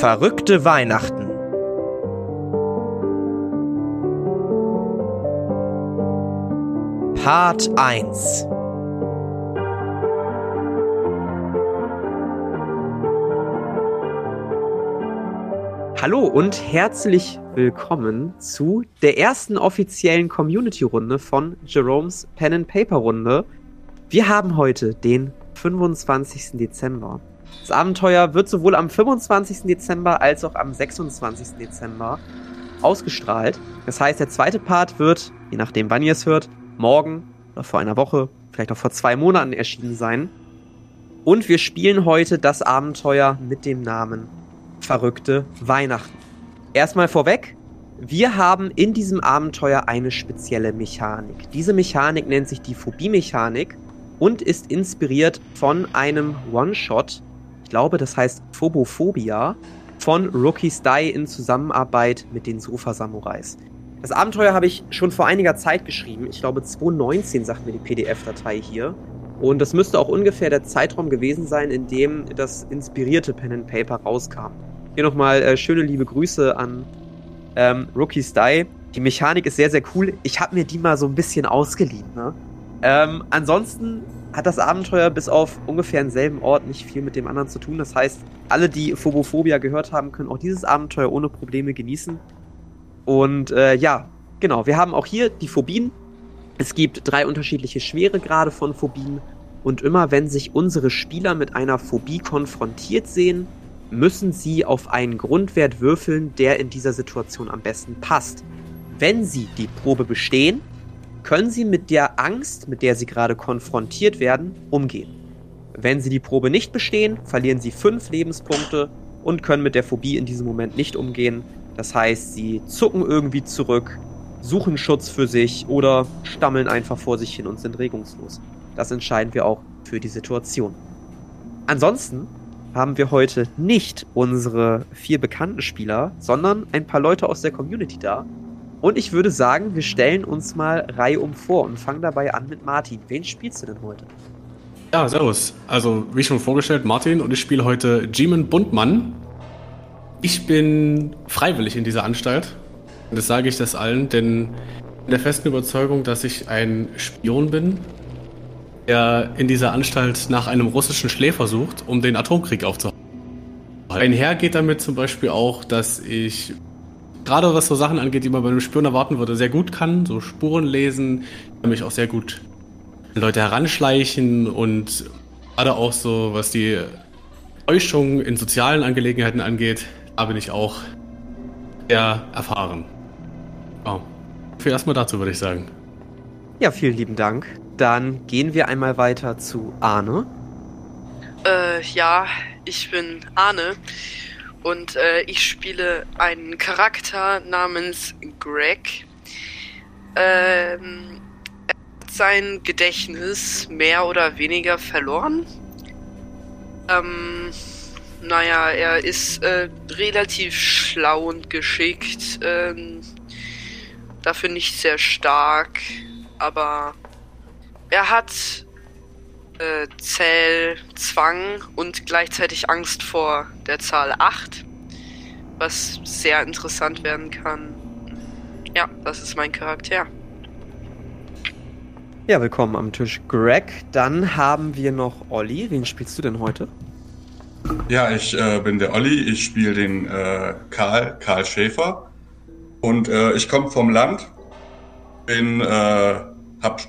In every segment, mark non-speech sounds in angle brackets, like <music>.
Verrückte Weihnachten. Part 1 Hallo und herzlich willkommen zu der ersten offiziellen Community-Runde von Jerome's Pen and Paper Runde. Wir haben heute den 25. Dezember. Das Abenteuer wird sowohl am 25. Dezember als auch am 26. Dezember ausgestrahlt. Das heißt, der zweite Part wird, je nachdem wann ihr es hört, morgen oder vor einer Woche, vielleicht auch vor zwei Monaten erschienen sein. Und wir spielen heute das Abenteuer mit dem Namen verrückte Weihnachten. Erstmal vorweg, wir haben in diesem Abenteuer eine spezielle Mechanik. Diese Mechanik nennt sich die Phobie-Mechanik und ist inspiriert von einem One-Shot, glaube, das heißt Phobophobia, von Rookies Die in Zusammenarbeit mit den Sofa-Samurais. Das Abenteuer habe ich schon vor einiger Zeit geschrieben. Ich glaube, 2019 sagt mir die PDF-Datei hier. Und das müsste auch ungefähr der Zeitraum gewesen sein, in dem das inspirierte Pen and Paper rauskam. Hier nochmal äh, schöne liebe Grüße an ähm, Rookie Style. Die Mechanik ist sehr, sehr cool. Ich habe mir die mal so ein bisschen ausgeliehen. Ne? Ähm, ansonsten hat das Abenteuer bis auf ungefähr denselben Ort nicht viel mit dem anderen zu tun. Das heißt, alle, die Phobophobia gehört haben, können auch dieses Abenteuer ohne Probleme genießen. Und äh, ja, genau, wir haben auch hier die Phobien. Es gibt drei unterschiedliche Schweregrade von Phobien. Und immer wenn sich unsere Spieler mit einer Phobie konfrontiert sehen, müssen Sie auf einen Grundwert würfeln, der in dieser Situation am besten passt. Wenn Sie die Probe bestehen, können Sie mit der Angst, mit der Sie gerade konfrontiert werden, umgehen. Wenn Sie die Probe nicht bestehen, verlieren Sie fünf Lebenspunkte und können mit der Phobie in diesem Moment nicht umgehen. Das heißt, Sie zucken irgendwie zurück, suchen Schutz für sich oder stammeln einfach vor sich hin und sind regungslos. Das entscheiden wir auch für die Situation. Ansonsten haben wir heute nicht unsere vier bekannten Spieler, sondern ein paar Leute aus der Community da. Und ich würde sagen, wir stellen uns mal reihum vor und fangen dabei an mit Martin. Wen spielst du denn heute? Ja, servus. Also, wie schon vorgestellt, Martin und ich spiele heute Jeeman Bundmann. Ich bin freiwillig in dieser Anstalt. Und das sage ich das allen, denn in der festen Überzeugung, dass ich ein Spion bin der in dieser Anstalt nach einem russischen Schläfer sucht, um den Atomkrieg aufzuhalten. Einher geht damit zum Beispiel auch, dass ich gerade was so Sachen angeht, die man bei einem Spion erwarten würde, sehr gut kann, so Spuren lesen, mich auch sehr gut Leute heranschleichen und gerade auch so, was die Täuschung in sozialen Angelegenheiten angeht, da bin ich auch sehr erfahren. Oh. Viel erstmal dazu, würde ich sagen. Ja, vielen lieben Dank. Dann gehen wir einmal weiter zu Arne. Äh, ja, ich bin Arne und äh, ich spiele einen Charakter namens Greg. Ähm, er hat sein Gedächtnis mehr oder weniger verloren. Ähm, naja, er ist äh, relativ schlau und geschickt. Ähm, dafür nicht sehr stark, aber er hat äh, Zählzwang und gleichzeitig Angst vor der Zahl 8, was sehr interessant werden kann. Ja, das ist mein Charakter. Ja, willkommen am Tisch, Greg. Dann haben wir noch Olli. Wen spielst du denn heute? Ja, ich äh, bin der Olli. Ich spiele den äh, Karl, Karl Schäfer. Und äh, ich komme vom Land. Bin, äh, hab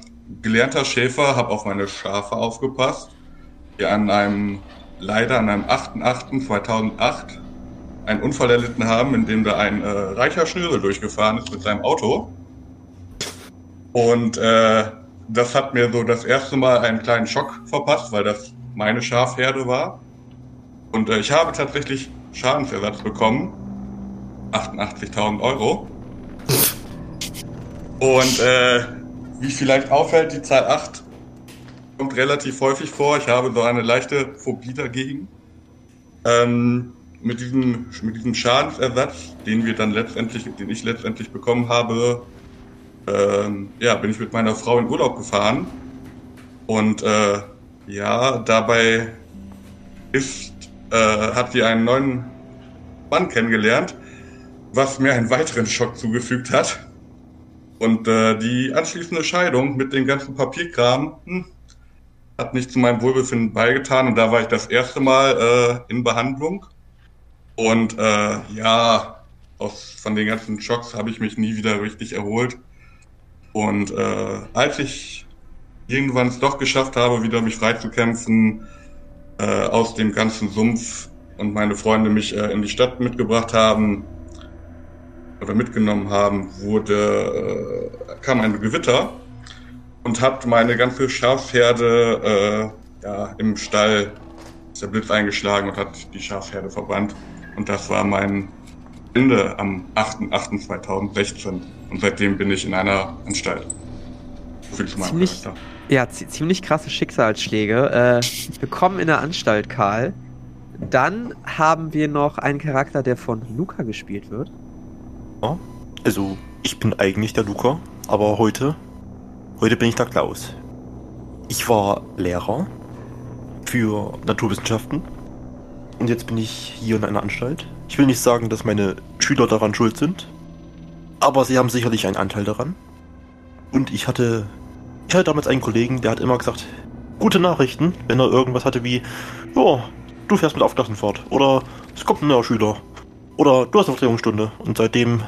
gelernter Schäfer, habe auf meine Schafe aufgepasst, die an einem, leider an einem 8.8.2008 einen Unfall erlitten haben, in dem da ein äh, reicher Schnösel durchgefahren ist mit seinem Auto. Und äh, das hat mir so das erste Mal einen kleinen Schock verpasst, weil das meine Schafherde war. Und äh, ich habe tatsächlich Schadensersatz bekommen. 88.000 Euro. Und äh, wie vielleicht auffällt, die Zahl 8 kommt relativ häufig vor. Ich habe so eine leichte Phobie dagegen. Ähm, mit, diesem, mit diesem Schadensersatz, den wir dann letztendlich, den ich letztendlich bekommen habe, ähm, ja, bin ich mit meiner Frau in Urlaub gefahren. Und äh, ja, dabei ist, äh, hat sie einen neuen Mann kennengelernt, was mir einen weiteren Schock zugefügt hat. Und äh, die anschließende Scheidung mit dem ganzen Papierkram hm, hat nicht zu meinem Wohlbefinden beigetan. Und da war ich das erste Mal äh, in Behandlung. Und äh, ja, aus, von den ganzen Schocks habe ich mich nie wieder richtig erholt. Und äh, als ich irgendwann es doch geschafft habe, wieder mich freizukämpfen äh, aus dem ganzen Sumpf und meine Freunde mich äh, in die Stadt mitgebracht haben oder mitgenommen haben, wurde äh, kam ein Gewitter und hat meine ganze Schafherde äh, ja, im Stall ist der Blitz eingeschlagen und hat die Schafherde verbannt. Und das war mein Ende am 8.8.2016. Und seitdem bin ich in einer Anstalt. So viel zu meinem ziemlich, Charakter. Ja, ziemlich krasse Schicksalsschläge. Äh, willkommen in der Anstalt, Karl. Dann haben wir noch einen Charakter, der von Luca gespielt wird. Ja, also ich bin eigentlich der Luca, aber heute, heute bin ich der Klaus. Ich war Lehrer für Naturwissenschaften und jetzt bin ich hier in einer Anstalt. Ich will nicht sagen, dass meine Schüler daran schuld sind, aber sie haben sicherlich einen Anteil daran. Und ich hatte, ich hatte damals einen Kollegen, der hat immer gesagt, gute Nachrichten, wenn er irgendwas hatte wie, ja, du fährst mit Aufklassen fort. Oder es kommt ein neuer Schüler. Oder du hast eine Aufklärungsstunde. Und seitdem,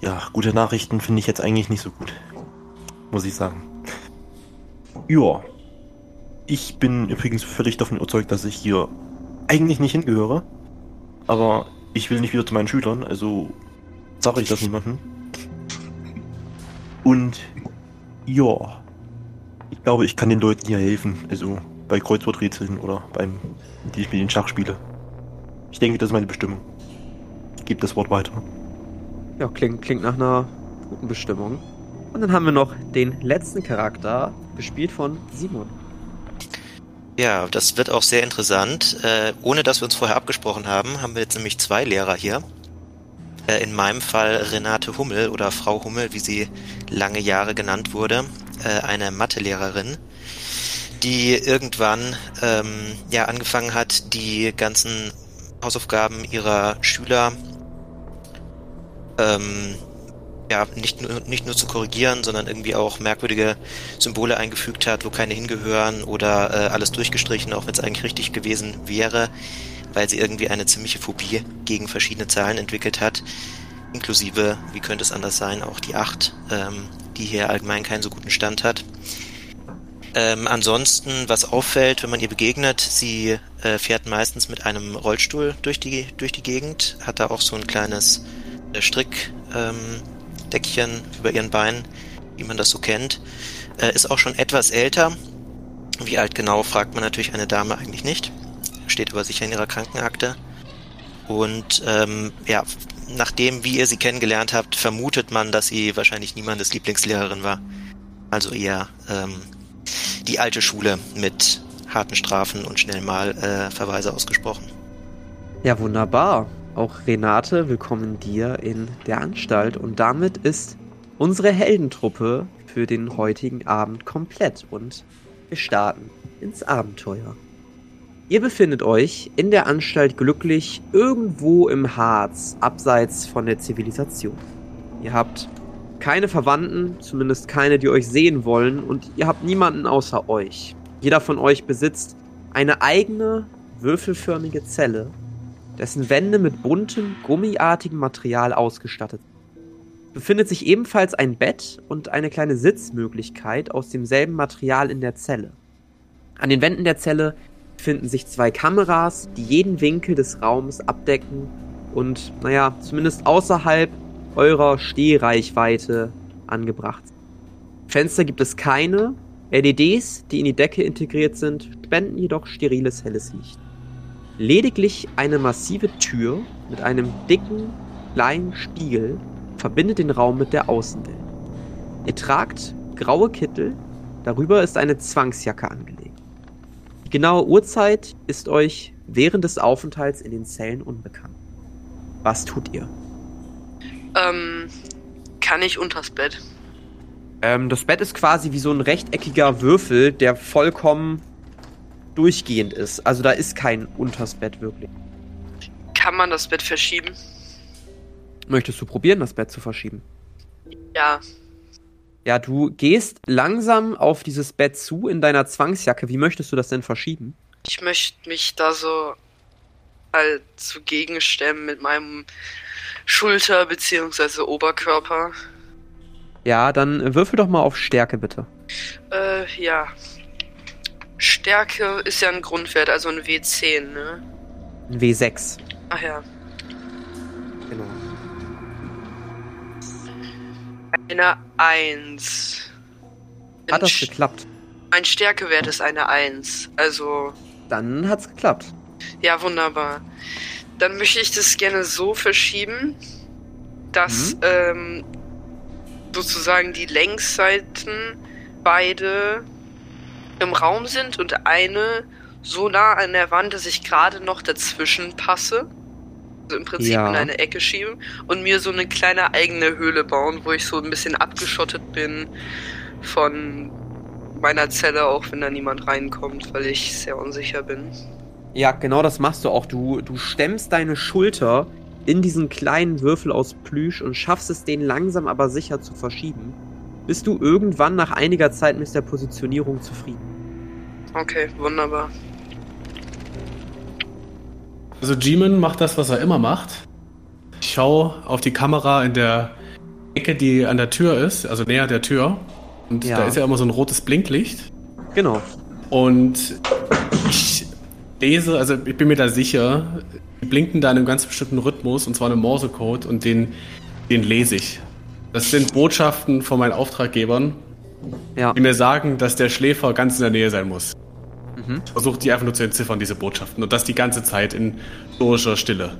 ja, gute Nachrichten finde ich jetzt eigentlich nicht so gut. Muss ich sagen. Ja. Ich bin übrigens völlig davon überzeugt, dass ich hier eigentlich nicht hingehöre. Aber ich will nicht wieder zu meinen Schülern, also sage ich das niemandem. Und ja, ich glaube, ich kann den Leuten hier helfen. Also bei Kreuzworträtseln oder beim, die ich mit den Schach spiele. Ich denke, das ist meine Bestimmung. Ich gebe das Wort weiter. Ja, klingt, klingt nach einer guten Bestimmung. Und dann haben wir noch den letzten Charakter, gespielt von Simon. Ja, das wird auch sehr interessant. Äh, ohne dass wir uns vorher abgesprochen haben, haben wir jetzt nämlich zwei Lehrer hier. Äh, in meinem Fall Renate Hummel oder Frau Hummel, wie sie lange Jahre genannt wurde, äh, eine Mathelehrerin, die irgendwann ähm, ja angefangen hat, die ganzen Hausaufgaben ihrer Schüler ähm, ja, nicht nur, nicht nur zu korrigieren, sondern irgendwie auch merkwürdige Symbole eingefügt hat, wo keine hingehören oder äh, alles durchgestrichen, auch wenn es eigentlich richtig gewesen wäre, weil sie irgendwie eine ziemliche Phobie gegen verschiedene Zahlen entwickelt hat, inklusive, wie könnte es anders sein, auch die 8, ähm, die hier allgemein keinen so guten Stand hat. Ähm, ansonsten, was auffällt, wenn man ihr begegnet, sie äh, fährt meistens mit einem Rollstuhl durch die, durch die Gegend, hat da auch so ein kleines äh, Strick, ähm, Deckchen über ihren Beinen, wie man das so kennt. Äh, ist auch schon etwas älter. Wie alt genau, fragt man natürlich eine Dame eigentlich nicht. Steht aber sicher in ihrer Krankenakte. Und ähm, ja, nachdem, wie ihr sie kennengelernt habt, vermutet man, dass sie wahrscheinlich niemandes Lieblingslehrerin war. Also eher ähm, die alte Schule mit harten Strafen und schnell mal äh, Verweise ausgesprochen. Ja, wunderbar. Auch Renate, willkommen dir in der Anstalt. Und damit ist unsere Heldentruppe für den heutigen Abend komplett und wir starten ins Abenteuer. Ihr befindet euch in der Anstalt glücklich irgendwo im Harz, abseits von der Zivilisation. Ihr habt keine Verwandten, zumindest keine, die euch sehen wollen, und ihr habt niemanden außer euch. Jeder von euch besitzt eine eigene würfelförmige Zelle, dessen Wände mit buntem, gummiartigem Material ausgestattet sind. Befindet sich ebenfalls ein Bett und eine kleine Sitzmöglichkeit aus demselben Material in der Zelle. An den Wänden der Zelle finden sich zwei Kameras, die jeden Winkel des Raums abdecken und, naja, zumindest außerhalb eurer Stehreichweite angebracht sind. Fenster gibt es keine, LEDs, die in die Decke integriert sind, spenden jedoch steriles helles Licht. Lediglich eine massive Tür mit einem dicken, kleinen Spiegel verbindet den Raum mit der Außenwelt. Ihr tragt graue Kittel, darüber ist eine Zwangsjacke angelegt. Die genaue Uhrzeit ist euch während des Aufenthalts in den Zellen unbekannt. Was tut ihr? Ähm, kann ich unters Bett? Ähm, das Bett ist quasi wie so ein rechteckiger Würfel, der vollkommen durchgehend ist. Also da ist kein unters Bett wirklich. kann man das Bett verschieben? Möchtest du probieren, das Bett zu verschieben? Ja. Ja, du gehst langsam auf dieses Bett zu in deiner Zwangsjacke. Wie möchtest du das denn verschieben? Ich möchte mich da so halt zugegen stemmen mit meinem Schulter- bzw. Oberkörper. Ja, dann würfel doch mal auf Stärke bitte. Äh, ja. Stärke ist ja ein Grundwert, also ein W10, ne? Ein W6. Ach ja. Genau. Eine 1. Hat das geklappt? Mein Stärkewert ist eine 1. Also, Dann hat's geklappt. ja, wunderbar. Dann möchte ich das gerne so verschieben, dass ähm, sozusagen die Längsseiten beide im Raum sind und eine so nah an der Wand, dass ich gerade noch dazwischen passe. Also im Prinzip Ja. in eine Ecke schieben und mir so eine kleine eigene Höhle bauen, wo ich so ein bisschen abgeschottet bin von meiner Zelle, auch wenn da niemand reinkommt, weil ich sehr unsicher bin. Ja, genau das machst du auch. Du, du stemmst deine Schulter in diesen kleinen Würfel aus Plüsch und schaffst es, den langsam aber sicher zu verschieben, bis du irgendwann nach einiger Zeit mit der Positionierung zufrieden. Okay, wunderbar. Also G-Man macht das, was er immer macht. Ich schaue auf die Kamera in der Ecke, die an der Tür ist, also näher der Tür. Und Ja. da ist ja immer so ein rotes Blinklicht. Genau. Und ich lese, also ich bin mir da sicher, die blinken da in einem ganz bestimmten Rhythmus, und zwar einem Morsecode, und den, den lese ich. Das sind Botschaften von meinen Auftraggebern, Ja. die mir sagen, dass der Schläfer ganz in der Nähe sein muss. Mhm. Versucht die einfach nur zu entziffern, diese Botschaften. Und das die ganze Zeit in stoischer Stille.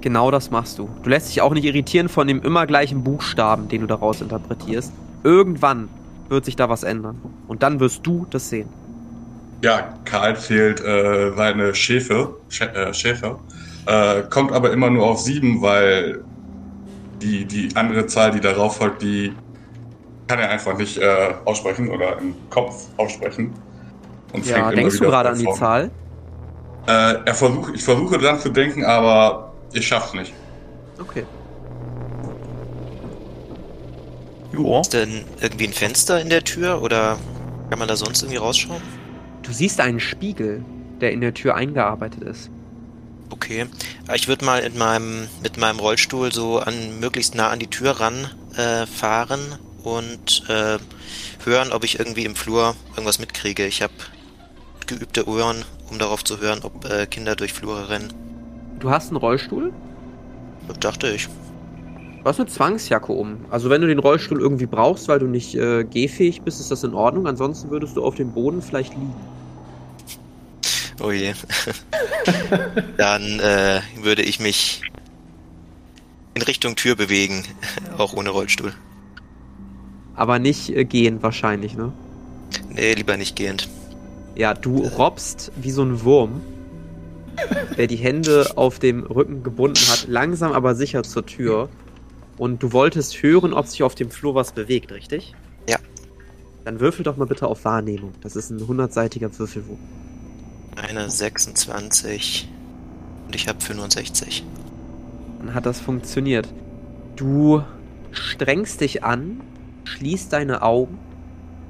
Genau das machst du. Du lässt dich auch nicht irritieren von dem immer gleichen Buchstaben, den du daraus interpretierst. Irgendwann wird sich da was ändern. Und dann wirst du das sehen. Ja, Karl fehlt äh, seine Schäfe, Schä äh, Schäfer, äh, kommt aber immer nur auf sieben, weil die, die andere Zahl, die darauf folgt, die kann er einfach nicht äh, aussprechen oder im Kopf aussprechen. Und Ja, denkst du gerade an die Zahl? Äh, er versuch, ich versuche dran zu denken, aber ich schaff's nicht. Okay. Ja. Ist denn irgendwie ein Fenster in der Tür oder kann man da sonst irgendwie rausschauen? Du siehst einen Spiegel, der in der Tür eingearbeitet ist. Okay. Ich würde mal in meinem, mit meinem Rollstuhl so an möglichst nah an die Tür ran äh, fahren und äh, hören, ob ich irgendwie im Flur irgendwas mitkriege. Ich habe geübte Ohren, um darauf zu hören, ob äh, Kinder durch Flure rennen. Du hast einen Rollstuhl? Dachte ich. Du hast eine Zwangsjacke um. Also wenn du den Rollstuhl irgendwie brauchst, weil du nicht äh, gehfähig bist, ist das in Ordnung. Ansonsten würdest du auf dem Boden vielleicht liegen. Oh je. <laughs> Dann äh, würde ich mich in Richtung Tür bewegen, <laughs> auch ohne Rollstuhl. Aber nicht äh, gehen wahrscheinlich, ne? Nee, lieber nicht gehend. Ja, du robbst wie so ein Wurm, der die Hände auf dem Rücken gebunden hat, langsam aber sicher zur Tür. Und du wolltest hören, ob sich auf dem Flur was bewegt, richtig? Ja. Dann würfel doch mal bitte auf Wahrnehmung. Das ist ein 100-seitiger Würfelwurf. Eine 26 und ich habe 65. Dann hat das funktioniert. Du strengst dich an, schließt deine Augen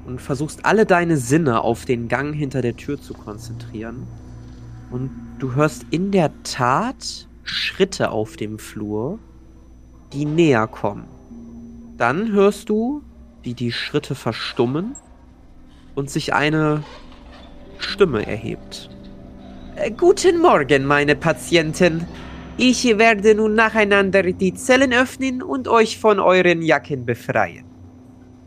und versuchst alle deine Sinne auf den Gang hinter der Tür zu konzentrieren. Und du hörst in der Tat Schritte auf dem Flur, die näher kommen. Dann hörst du, wie die Schritte verstummen und sich eine Stimme erhebt. Äh, Guten Morgen, meine Patienten. Ich werde nun nacheinander die Zellen öffnen und euch von euren Jacken befreien.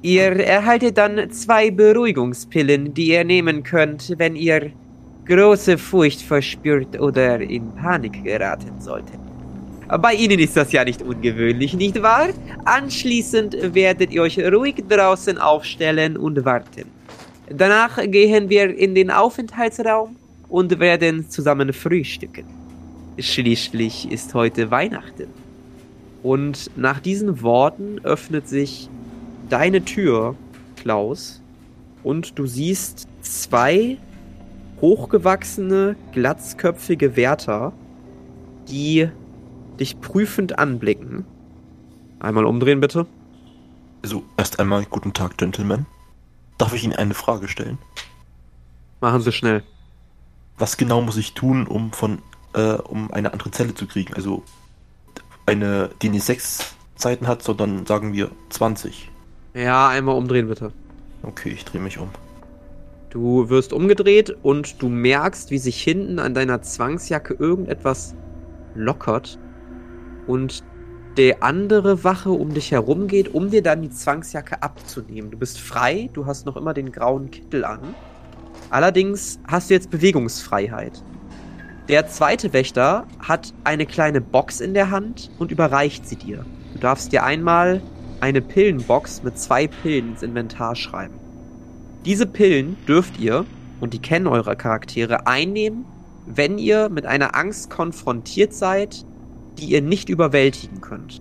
Ihr erhaltet dann zwei Beruhigungspillen, die ihr nehmen könnt, wenn ihr große Furcht verspürt oder in Panik geraten solltet. Bei Ihnen ist das ja nicht ungewöhnlich, nicht wahr? Anschließend werdet ihr euch ruhig draußen aufstellen und warten. Danach gehen wir in den Aufenthaltsraum und werden zusammen frühstücken. Schließlich ist heute Weihnachten. Und nach diesen Worten öffnet sich deine Tür, Klaus, und du siehst zwei hochgewachsene, glatzköpfige Wärter, die dich prüfend anblicken. Einmal umdrehen, bitte. Also, erst einmal guten Tag, Gentlemen. Darf ich Ihnen eine Frage stellen? Machen Sie schnell. Was genau muss ich tun, um von, äh, um eine andere Zelle zu kriegen? Also eine, die nicht sechs Seiten hat, sondern sagen wir 20. Ja, einmal umdrehen, bitte. Okay, ich drehe mich um. Du wirst umgedreht und du merkst, wie sich hinten an deiner Zwangsjacke irgendetwas lockert und der andere Wache um dich herum geht, um dir dann die Zwangsjacke abzunehmen. Du bist frei, du hast noch immer den grauen Kittel an. Allerdings hast du jetzt Bewegungsfreiheit. Der zweite Wächter hat eine kleine Box in der Hand und überreicht sie dir. Du darfst dir einmal eine Pillenbox mit zwei Pillen ins Inventar schreiben. Diese Pillen dürft ihr, und die kennen eure Charaktere, einnehmen, wenn ihr mit einer Angst konfrontiert seid, die ihr nicht überwältigen könnt.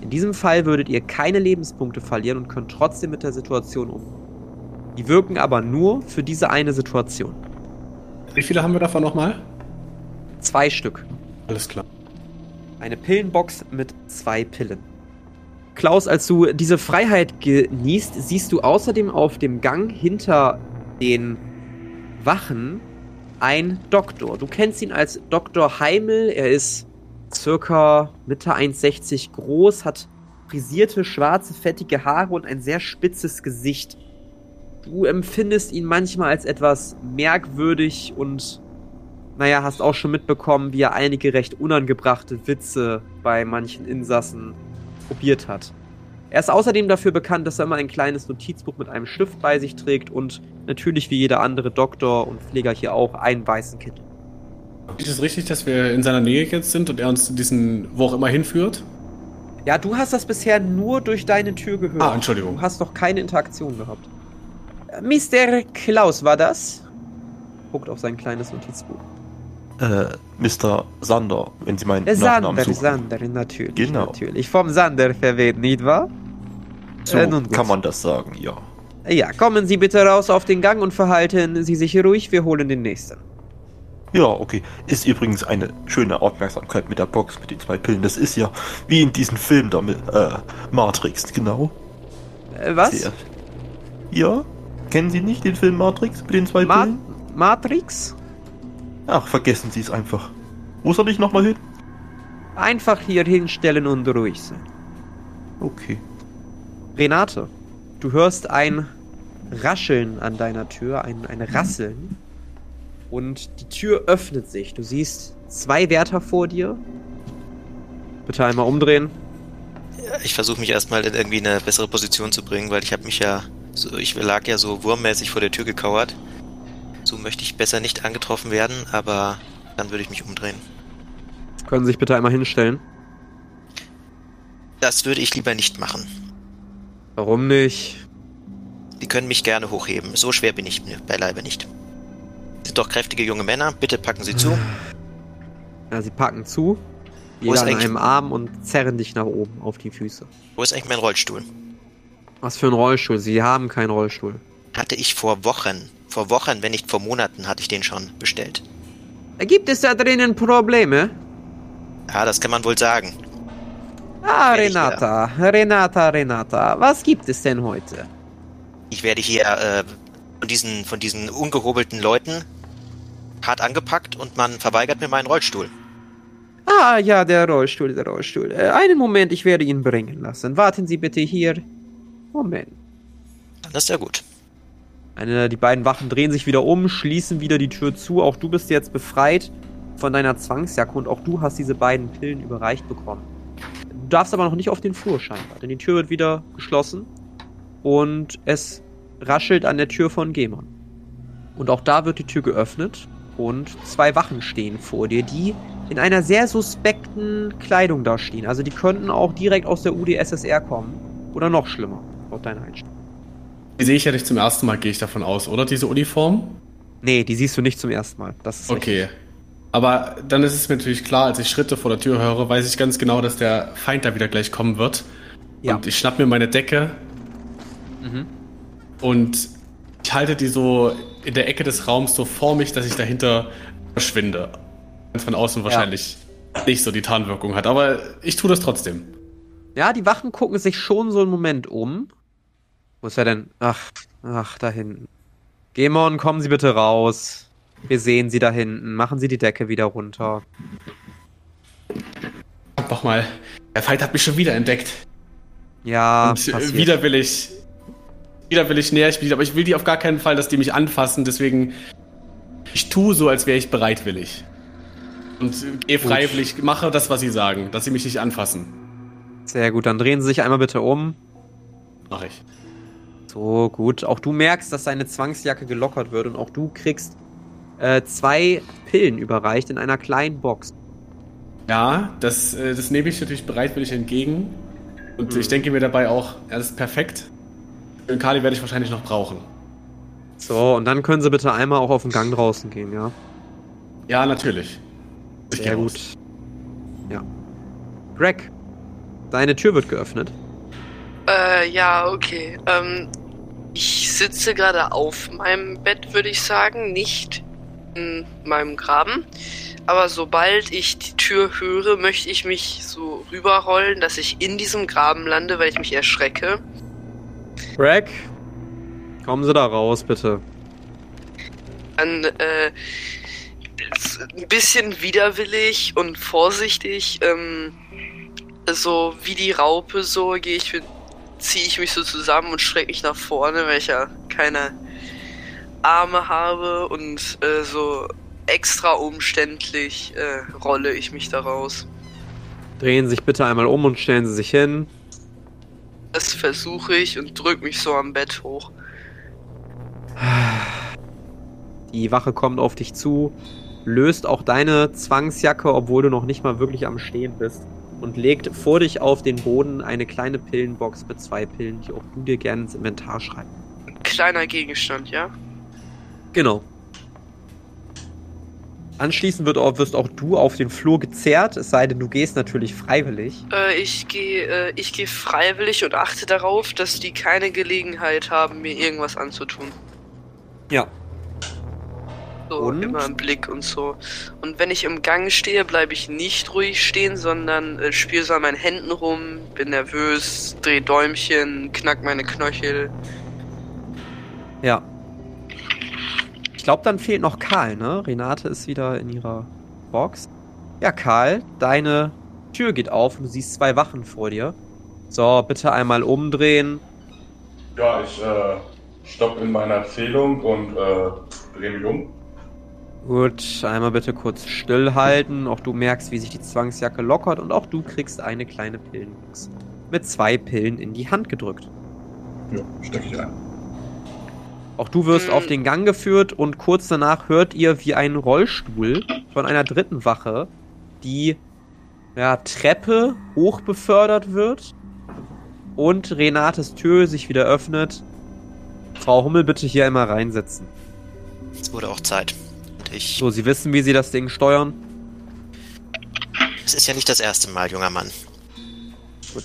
In diesem Fall würdet ihr keine Lebenspunkte verlieren und könnt trotzdem mit der Situation um. Die wirken aber nur für diese eine Situation. Wie viele haben wir davon nochmal? Zwei Stück. Alles klar. Eine Pillenbox mit zwei Pillen. Klaus, als du diese Freiheit genießt, siehst du außerdem auf dem Gang hinter den Wachen ein Doktor. Du kennst ihn als Dr. Heimel. Er ist circa Mitte 1,60 groß, hat frisierte, schwarze, fettige Haare und ein sehr spitzes Gesicht. Du empfindest ihn manchmal als etwas merkwürdig und, naja, hast auch schon mitbekommen, wie er einige recht unangebrachte Witze bei manchen Insassen probiert hat. Er ist außerdem dafür bekannt, dass er immer ein kleines Notizbuch mit einem Stift bei sich trägt und natürlich wie jeder andere Doktor und Pfleger hier auch einen weißen Kittel. Ist es richtig, dass wir in seiner Nähe jetzt sind und er uns diesen, wo auch immer hinführt? Ja, du hast das bisher nur durch deine Tür gehört. Ah, Entschuldigung. Du hast noch keine Interaktion gehabt. Mr. Klaus war das? Guckt auf sein kleines Notizbuch. Äh, Mr. Sander, wenn Sie meinen Nachnamen Sander, suchen. Sander, natürlich. Genau. Natürlich. Vom Sander verweht, nicht wahr? So Äh, kann man das sagen, ja. Ja, kommen Sie bitte raus auf den Gang und verhalten Sie sich ruhig, wir holen den nächsten. Ja, okay. Ist übrigens eine schöne Aufmerksamkeit mit der Box, mit den zwei Pillen. Das ist ja wie in diesem Film da mit äh, Matrix, genau. Äh, was? Sehr. Ja? Kennen Sie nicht den Film Matrix mit den zwei Ma Pillen? Matrix? Ach, vergessen Sie es einfach. Wo soll ich nochmal hin? Einfach hier hinstellen und ruhig sein. Okay. Renate, du hörst ein Rascheln an deiner Tür, ein, ein Rasseln. Und die Tür öffnet sich. Du siehst zwei Wärter vor dir. Bitte einmal umdrehen. Ich versuche mich erstmal in irgendwie eine bessere Position zu bringen, weil ich habe mich ja so, ich lag ja so wurmmäßig vor der Tür gekauert. So möchte ich besser nicht angetroffen werden, aber dann würde ich mich umdrehen. Können Sie sich bitte einmal hinstellen? Das würde ich lieber nicht machen. Warum nicht? Sie können mich gerne hochheben. So schwer bin ich mir beileibe nicht. Sie sind doch kräftige junge Männer. Bitte packen Sie zu. Ja, sie packen zu. Jeder an einem Arm und zerren dich nach oben auf die Füße. Wo ist eigentlich mein Rollstuhl? Was für ein Rollstuhl? Sie haben keinen Rollstuhl. Hatte ich vor Wochen, vor Wochen, wenn nicht vor Monaten, hatte ich den schon bestellt. Gibt es da drinnen Probleme? Ja, das kann man wohl sagen. Ah, Renata, Renata, Renata. Was gibt es denn heute? Ich werde hier äh, von diesen, von diesen ungehobelten Leuten hart angepackt und man verweigert mir meinen Rollstuhl. Ah, ja, der Rollstuhl, der Rollstuhl. Äh, einen Moment, ich werde ihn bringen lassen. Warten Sie bitte hier. Moment. Dann ist ja gut. Eine, die beiden Wachen drehen sich wieder um, schließen wieder die Tür zu. Auch du bist jetzt befreit von deiner Zwangsjacke und auch du hast diese beiden Pillen überreicht bekommen. Du darfst aber noch nicht auf den Flur scheinbar, denn die Tür wird wieder geschlossen und es raschelt an der Tür von Gemon. Und auch da wird die Tür geöffnet und zwei Wachen stehen vor dir, die in einer sehr suspekten Kleidung da stehen. Also die könnten auch direkt aus der UdSSR kommen oder noch schlimmer, laut deiner Einstellung. Die sehe ich ja nicht zum ersten Mal, gehe ich davon aus, oder? Diese Uniform? Nee, die siehst du nicht zum ersten Mal. Das ist richtig. Okay. Aber dann ist es mir natürlich klar, als ich Schritte vor der Tür höre, weiß ich ganz genau, dass der Feind da wieder gleich kommen wird. Ja. Und ich schnapp mir meine Decke Mhm. und ich halte die so in der Ecke des Raums so vor mich, dass ich dahinter verschwinde. Ganz von außen wahrscheinlich nicht so die Tarnwirkung hat. Aber ich tue das trotzdem. Ja, die Wachen gucken sich schon so einen Moment um. Wo ist er denn? Ach, ach, da hinten. Gemon, kommen Sie bitte raus. Wir sehen Sie da hinten. Machen Sie die Decke wieder runter. Doch mal, der Feind hat mich schon wieder entdeckt. Ja, Und äh, passiert. wieder will ich. Wieder will ich näher spielen, aber ich will die auf gar keinen Fall, dass die mich anfassen, deswegen. Ich tue so, als wäre ich bereitwillig. Und äh, gehe freiwillig, mache das, was sie sagen, dass sie mich nicht anfassen. Sehr gut, dann drehen Sie sich einmal bitte um. Mach ich. So, gut. Auch du merkst, dass deine Zwangsjacke gelockert wird und auch du kriegst äh, zwei Pillen überreicht in einer kleinen Box. Ja, das, äh, das nehme ich natürlich bereitwillig entgegen. Und Hm. ich denke mir dabei auch, ja, das ist perfekt. Den Kali werde ich wahrscheinlich noch brauchen. So, und dann können Sie bitte einmal auch auf den Gang draußen gehen, ja? Ja, natürlich. Ich Sehr gut. raus. Ja. Greg, deine Tür wird geöffnet. Äh, ja, okay. Ähm, ich sitze gerade auf meinem Bett, würde ich sagen, nicht in meinem Graben. Aber sobald ich die Tür höre, möchte ich mich so rüberrollen, dass ich in diesem Graben lande, weil ich mich erschrecke. Greg, kommen Sie da raus, bitte. Dann, äh, ein bisschen widerwillig und vorsichtig, ähm, so wie die Raupe, so gehe ich mit, ziehe ich mich so zusammen und schrecke mich nach vorne, weil ich ja keine Arme habe und äh, so extra umständlich äh, rolle ich mich da raus. Drehen Sie sich bitte einmal um und stellen Sie sich hin. Das versuche ich und drück mich so am Bett hoch. Die Wache kommt auf dich zu, löst auch deine Zwangsjacke, obwohl du noch nicht mal wirklich am Stehen bist, und legt vor dich auf den Boden eine kleine Pillenbox mit zwei Pillen, die auch du dir gerne ins Inventar schreibst. Ein kleiner Gegenstand, ja? Genau. Anschließend wird auch, wirst auch du auf den Flur gezerrt, es sei denn, du gehst natürlich freiwillig. Äh, ich gehe äh, ich gehe freiwillig und achte darauf, dass die keine Gelegenheit haben, mir irgendwas anzutun. Ja. So Und? immer im Blick und so. Und wenn ich im Gang stehe, bleibe ich nicht ruhig stehen, sondern äh, spiele so an meinen Händen rum, bin nervös, dreh Däumchen, knack meine Knöchel. Ja. Ich glaube, dann fehlt noch Karl, ne? Renate ist wieder in ihrer Box. Ja, Karl, deine Tür geht auf und du siehst zwei Wachen vor dir. So, bitte einmal umdrehen. Ja, ich äh, stopp in meiner Erzählung und äh, drehe mich um. Gut, einmal bitte kurz stillhalten. Auch du merkst, wie sich die Zwangsjacke lockert und auch du kriegst eine kleine Pillenbox mit zwei Pillen in die Hand gedrückt. Ja, stecke ich ein. Auch du wirst auf den Gang geführt und kurz danach hört ihr, wie ein Rollstuhl von einer dritten Wache die ja, Treppe hoch befördert wird und Renates Tür sich wieder öffnet. Frau Hummel, bitte hier einmal reinsetzen. Es wurde auch Zeit. Ich. So, Sie wissen, wie Sie das Ding steuern? Es ist ja nicht das erste Mal, junger Mann. Gut.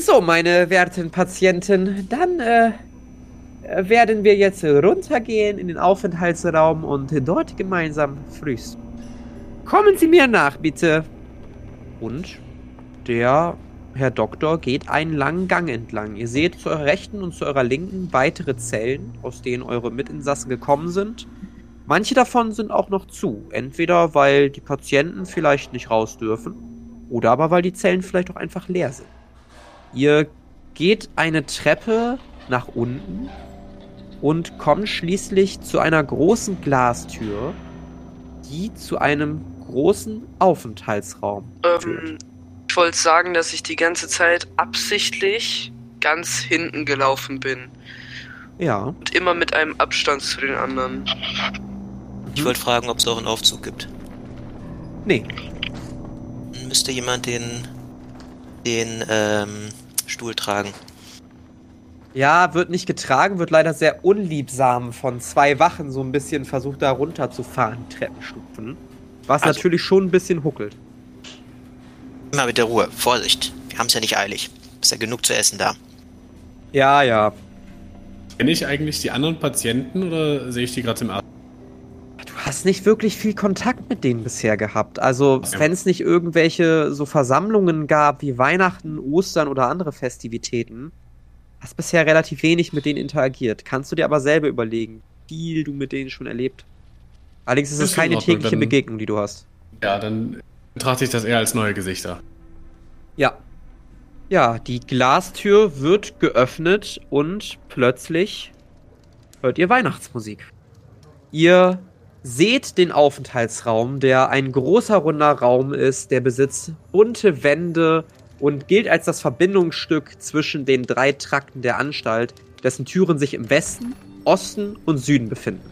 So, meine werten Patienten, dann äh, werden wir jetzt runtergehen in den Aufenthaltsraum und dort gemeinsam frühstücken. Kommen Sie mir nach, bitte. Und der Herr Doktor geht einen langen Gang entlang. Ihr seht zu eurer rechten und zu eurer linken weitere Zellen, aus denen eure Mitinsassen gekommen sind. Manche davon sind auch noch zu. Entweder weil die Patienten vielleicht nicht raus dürfen oder aber weil die Zellen vielleicht auch einfach leer sind. Ihr geht eine Treppe nach unten und kommt schließlich zu einer großen Glastür, die zu einem großen Aufenthaltsraum führt. Ich wollte sagen, dass ich die ganze Zeit absichtlich ganz hinten gelaufen bin. Ja. Und immer mit einem Abstand zu den anderen. Ich wollte fragen, ob es auch einen Aufzug gibt. Nee. Müsste jemand den, den ähm, Stuhl tragen? Ja, wird nicht getragen, wird leider sehr unliebsam von zwei Wachen so ein bisschen versucht, da runterzufahren, Treppenstufen. Was Also- natürlich schon ein bisschen huckelt. Immer mit der Ruhe. Vorsicht. Wir haben es ja nicht eilig. Ist ja genug zu essen da. Ja, ja. Kenne ich eigentlich die anderen Patienten oder sehe ich die gerade im ersten? Du hast nicht wirklich viel Kontakt mit denen bisher gehabt. Also, Ja. wenn es nicht irgendwelche so Versammlungen gab wie Weihnachten, Ostern oder andere Festivitäten, hast bisher relativ wenig mit denen interagiert. Kannst du dir aber selber überlegen, wie viel du mit denen schon erlebt. Allerdings ist es keine tägliche Begegnung, die du hast. Ja, dann betrachte ich das eher als neue Gesichter. Ja. Ja, die Glastür wird geöffnet und plötzlich hört ihr Weihnachtsmusik. Ihr seht den Aufenthaltsraum, der ein großer runder Raum ist, der besitzt bunte Wände und gilt als das Verbindungsstück zwischen den drei Trakten der Anstalt, dessen Türen sich im Westen, Osten und Süden befinden.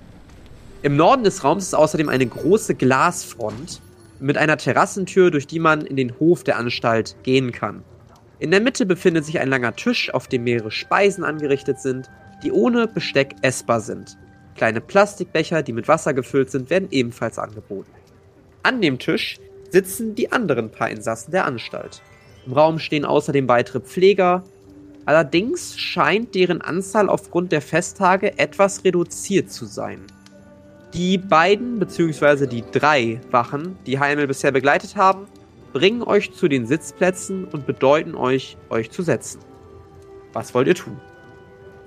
Im Norden des Raums ist außerdem eine große Glasfront mit einer Terrassentür, durch die man in den Hof der Anstalt gehen kann. In der Mitte befindet sich ein langer Tisch, auf dem mehrere Speisen angerichtet sind, die ohne Besteck essbar sind. Kleine Plastikbecher, die mit Wasser gefüllt sind, werden ebenfalls angeboten. An dem Tisch sitzen die anderen paar Insassen der Anstalt. Im Raum stehen außerdem weitere Pfleger. Allerdings scheint deren Anzahl aufgrund der Festtage etwas reduziert zu sein. Die beiden bzw. die drei Wachen, die Heimel bisher begleitet haben, bringen euch zu den Sitzplätzen und bedeuten euch, euch zu setzen. Was wollt ihr tun?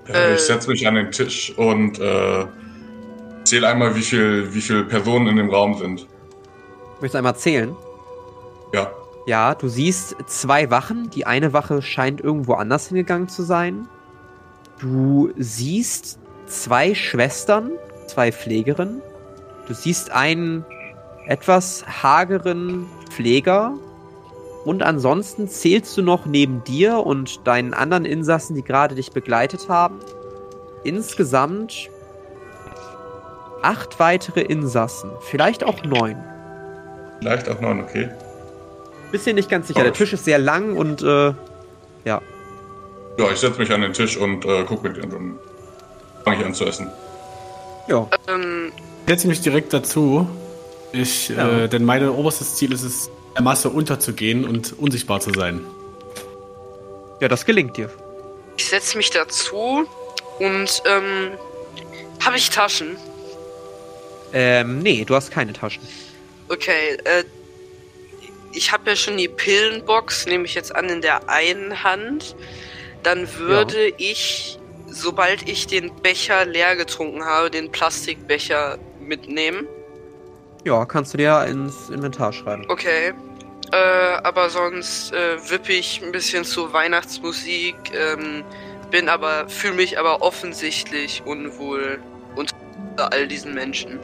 Äh, Äh. ich setze mich an den Tisch und äh, zähle einmal, wie viel, wie viele Personen in dem Raum sind. Möchtest du einmal zählen? Ja. Ja, du siehst zwei Wachen. Die eine Wache scheint irgendwo anders hingegangen zu sein. Du siehst zwei Schwestern, zwei Pflegerinnen. Du siehst einen etwas hageren Pfleger. Und ansonsten zählst du noch neben dir und deinen anderen Insassen, die gerade dich begleitet haben, insgesamt acht weitere Insassen. Vielleicht auch neun. Vielleicht auch neun, okay. Bisschen nicht ganz sicher. Der Tisch ist sehr lang und äh, ja. Ja, ich setze mich an den Tisch und äh, gucke mit und dann fange ich an zu essen. Ja. Ähm, Ich setze mich direkt dazu. Ich, Ja. äh, denn mein oberstes Ziel ist es, der Masse unterzugehen und unsichtbar zu sein. Ja, das gelingt dir. ich setze mich dazu und ähm, habe ich Taschen? Ähm, nee, du hast keine Taschen. Okay, äh, ich habe ja schon die Pillenbox, nehme ich jetzt an, in der einen Hand. Dann würde ich, sobald ich den Becher leer getrunken habe, den Plastikbecher mitnehmen. Ja, kannst du dir ins Inventar schreiben. Okay. Äh, aber sonst äh, wippe ich ein bisschen zu Weihnachtsmusik, ähm, bin aber, fühle mich aber offensichtlich unwohl unter all diesen Menschen.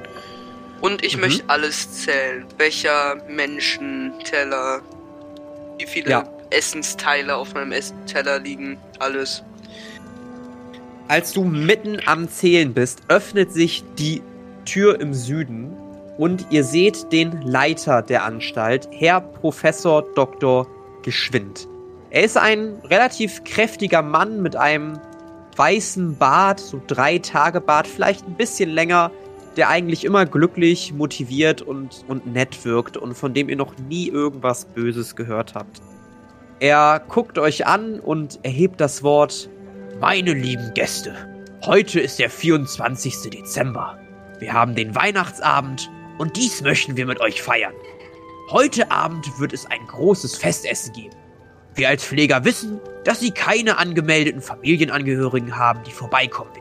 Und ich Mhm. möchte alles zählen. Becher, Menschen, Teller, wie viele Ja. Essensteile auf meinem Essenteller liegen, alles. Als du mitten am Zählen bist, öffnet sich die Tür im Süden und ihr seht den Leiter der Anstalt, Herr Professor Dr. Geschwind. Er ist ein relativ kräftiger Mann mit einem weißen Bart, so drei Tage Bart, vielleicht ein bisschen länger, der eigentlich immer glücklich, motiviert und, und nett wirkt und von dem ihr noch nie irgendwas Böses gehört habt. Er guckt euch an und erhebt das Wort meine lieben Gäste, heute ist der 24. Dezember. Wir haben den Weihnachtsabend und dies möchten wir mit euch feiern. Heute Abend wird es ein großes Festessen geben. Wir als Pfleger wissen, dass Sie keine angemeldeten Familienangehörigen haben, die vorbeikommen.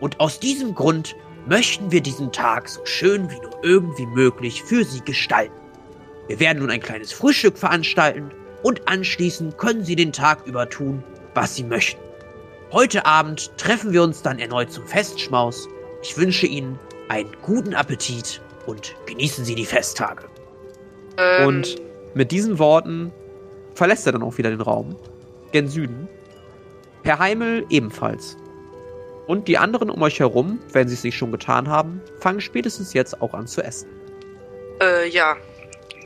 Und aus diesem Grund möchten wir diesen Tag so schön wie nur irgendwie möglich für Sie gestalten. Wir werden nun ein kleines Frühstück veranstalten und anschließend können Sie den Tag über tun, was Sie möchten. Heute Abend treffen wir uns dann erneut zum Festschmaus. Ich wünsche Ihnen einen guten Appetit und genießen Sie die Festtage. Ähm, Und mit diesen Worten verlässt er dann auch wieder den Raum. Gen Süden. Herr Heimel ebenfalls. Und die anderen um euch herum, wenn sie es nicht schon getan haben, fangen spätestens jetzt auch an zu essen. Äh, ja.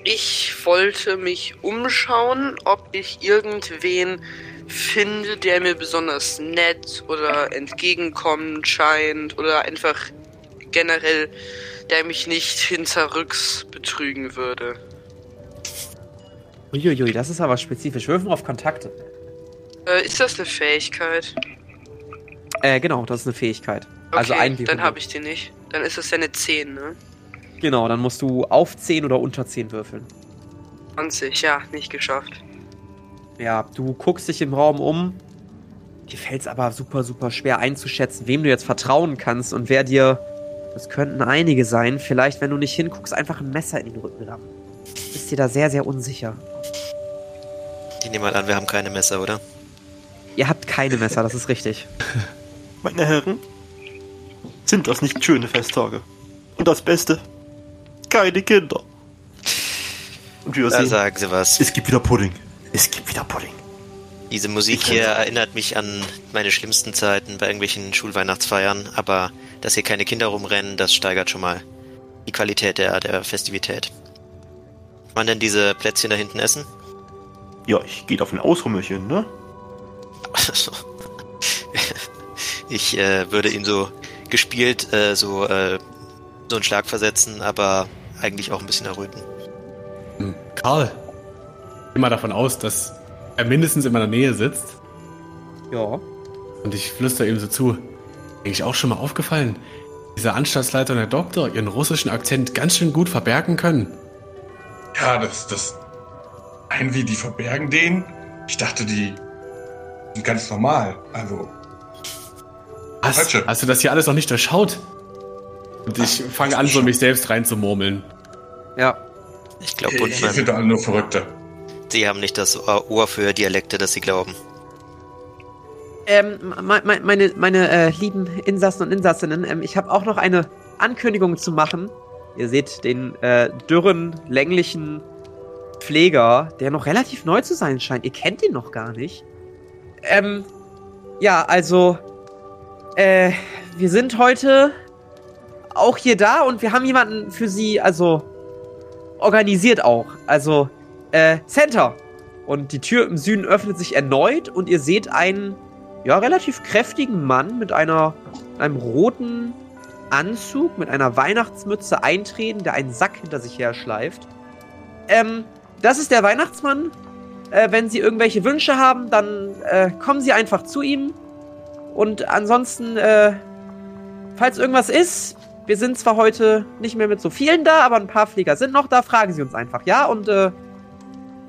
Ich wollte mich umschauen, ob ich irgendwen finde, der mir besonders nett oder entgegenkommend scheint oder einfach generell, der mich nicht hinterrücks betrügen würde. Uiuiui, das ist aber spezifisch. Würfen auf Kontakte. Äh, ist das eine Fähigkeit? Äh, genau, das ist eine Fähigkeit. also Okay, ein wie dann 100. habe ich die nicht. Dann ist es ja eine 10, ne? Genau, dann musst du auf 10 oder unter 10 würfeln. 20, ja, nicht geschafft. Ja, du guckst dich im Raum um. Dir fällt es aber super, super schwer einzuschätzen, wem du jetzt vertrauen kannst und wer dir. Das könnten einige sein. Vielleicht, wenn du nicht hinguckst, einfach ein Messer in den Rücken rammen. Bist dir da sehr, sehr unsicher. Ich nehme mal an, wir haben keine Messer, oder? Ihr habt keine Messer, das ist richtig. <laughs> Meine Herren, sind das nicht schöne Festtage? Und das Beste, keine Kinder. Und wir Da sehen, sagen sie was. es gibt wieder Pudding. Es gibt wieder Pudding. Diese Musik Ich hier erinnert mich an meine schlimmsten Zeiten bei irgendwelchen Schulweihnachtsfeiern, aber dass hier keine Kinder rumrennen, das steigert schon mal die Qualität der, der Festivität. Kann man denn diese Plätzchen da hinten essen? Ja, ich gehe davon aus, Hummelchen, ne? <laughs> Ich äh, würde ihn so gespielt äh, so, äh, so einen Schlag versetzen, aber eigentlich auch ein bisschen erröten. Karl, ich gehe mal davon aus, dass er mindestens in meiner Nähe sitzt. Ja. Und ich flüster ihm so zu. Eigentlich auch schon mal aufgefallen, dieser Anstaltsleiter und der Doktor ihren russischen Akzent ganz schön gut verbergen können. Ja, das, das. Ein wie die verbergen den. Ich dachte, die sind ganz normal. Also? Falsche. Hast du das hier alles noch nicht durchschaut? Und ich fange an, so mich selbst reinzumurmeln. Ja. Ich glaube, hier sind alle nur Verrückte. Sie haben nicht das Ohr für Dialekte, das sie glauben. Ähm, me- me- meine, meine äh, lieben Insassen und Insassinnen, ähm, ich habe auch noch eine Ankündigung zu machen. Ihr seht den äh, dürren, länglichen Pfleger, der noch relativ neu zu sein scheint. Ihr kennt ihn noch gar nicht. Ähm, ja, also, äh, wir sind heute auch hier da und wir haben jemanden für sie, also, organisiert auch. Also, äh, Center. Und die Tür im Süden öffnet sich erneut und ihr seht einen, ja, relativ kräftigen Mann mit einer, einem roten Anzug, mit einer Weihnachtsmütze eintreten, der einen Sack hinter sich her schleift. Ähm, das ist der Weihnachtsmann. Äh, wenn Sie irgendwelche Wünsche haben, dann äh, kommen Sie einfach zu ihm. Und ansonsten, äh, falls irgendwas ist, wir sind zwar heute nicht mehr mit so vielen da, aber ein paar Flieger sind noch da, fragen Sie uns einfach, ja? Und äh,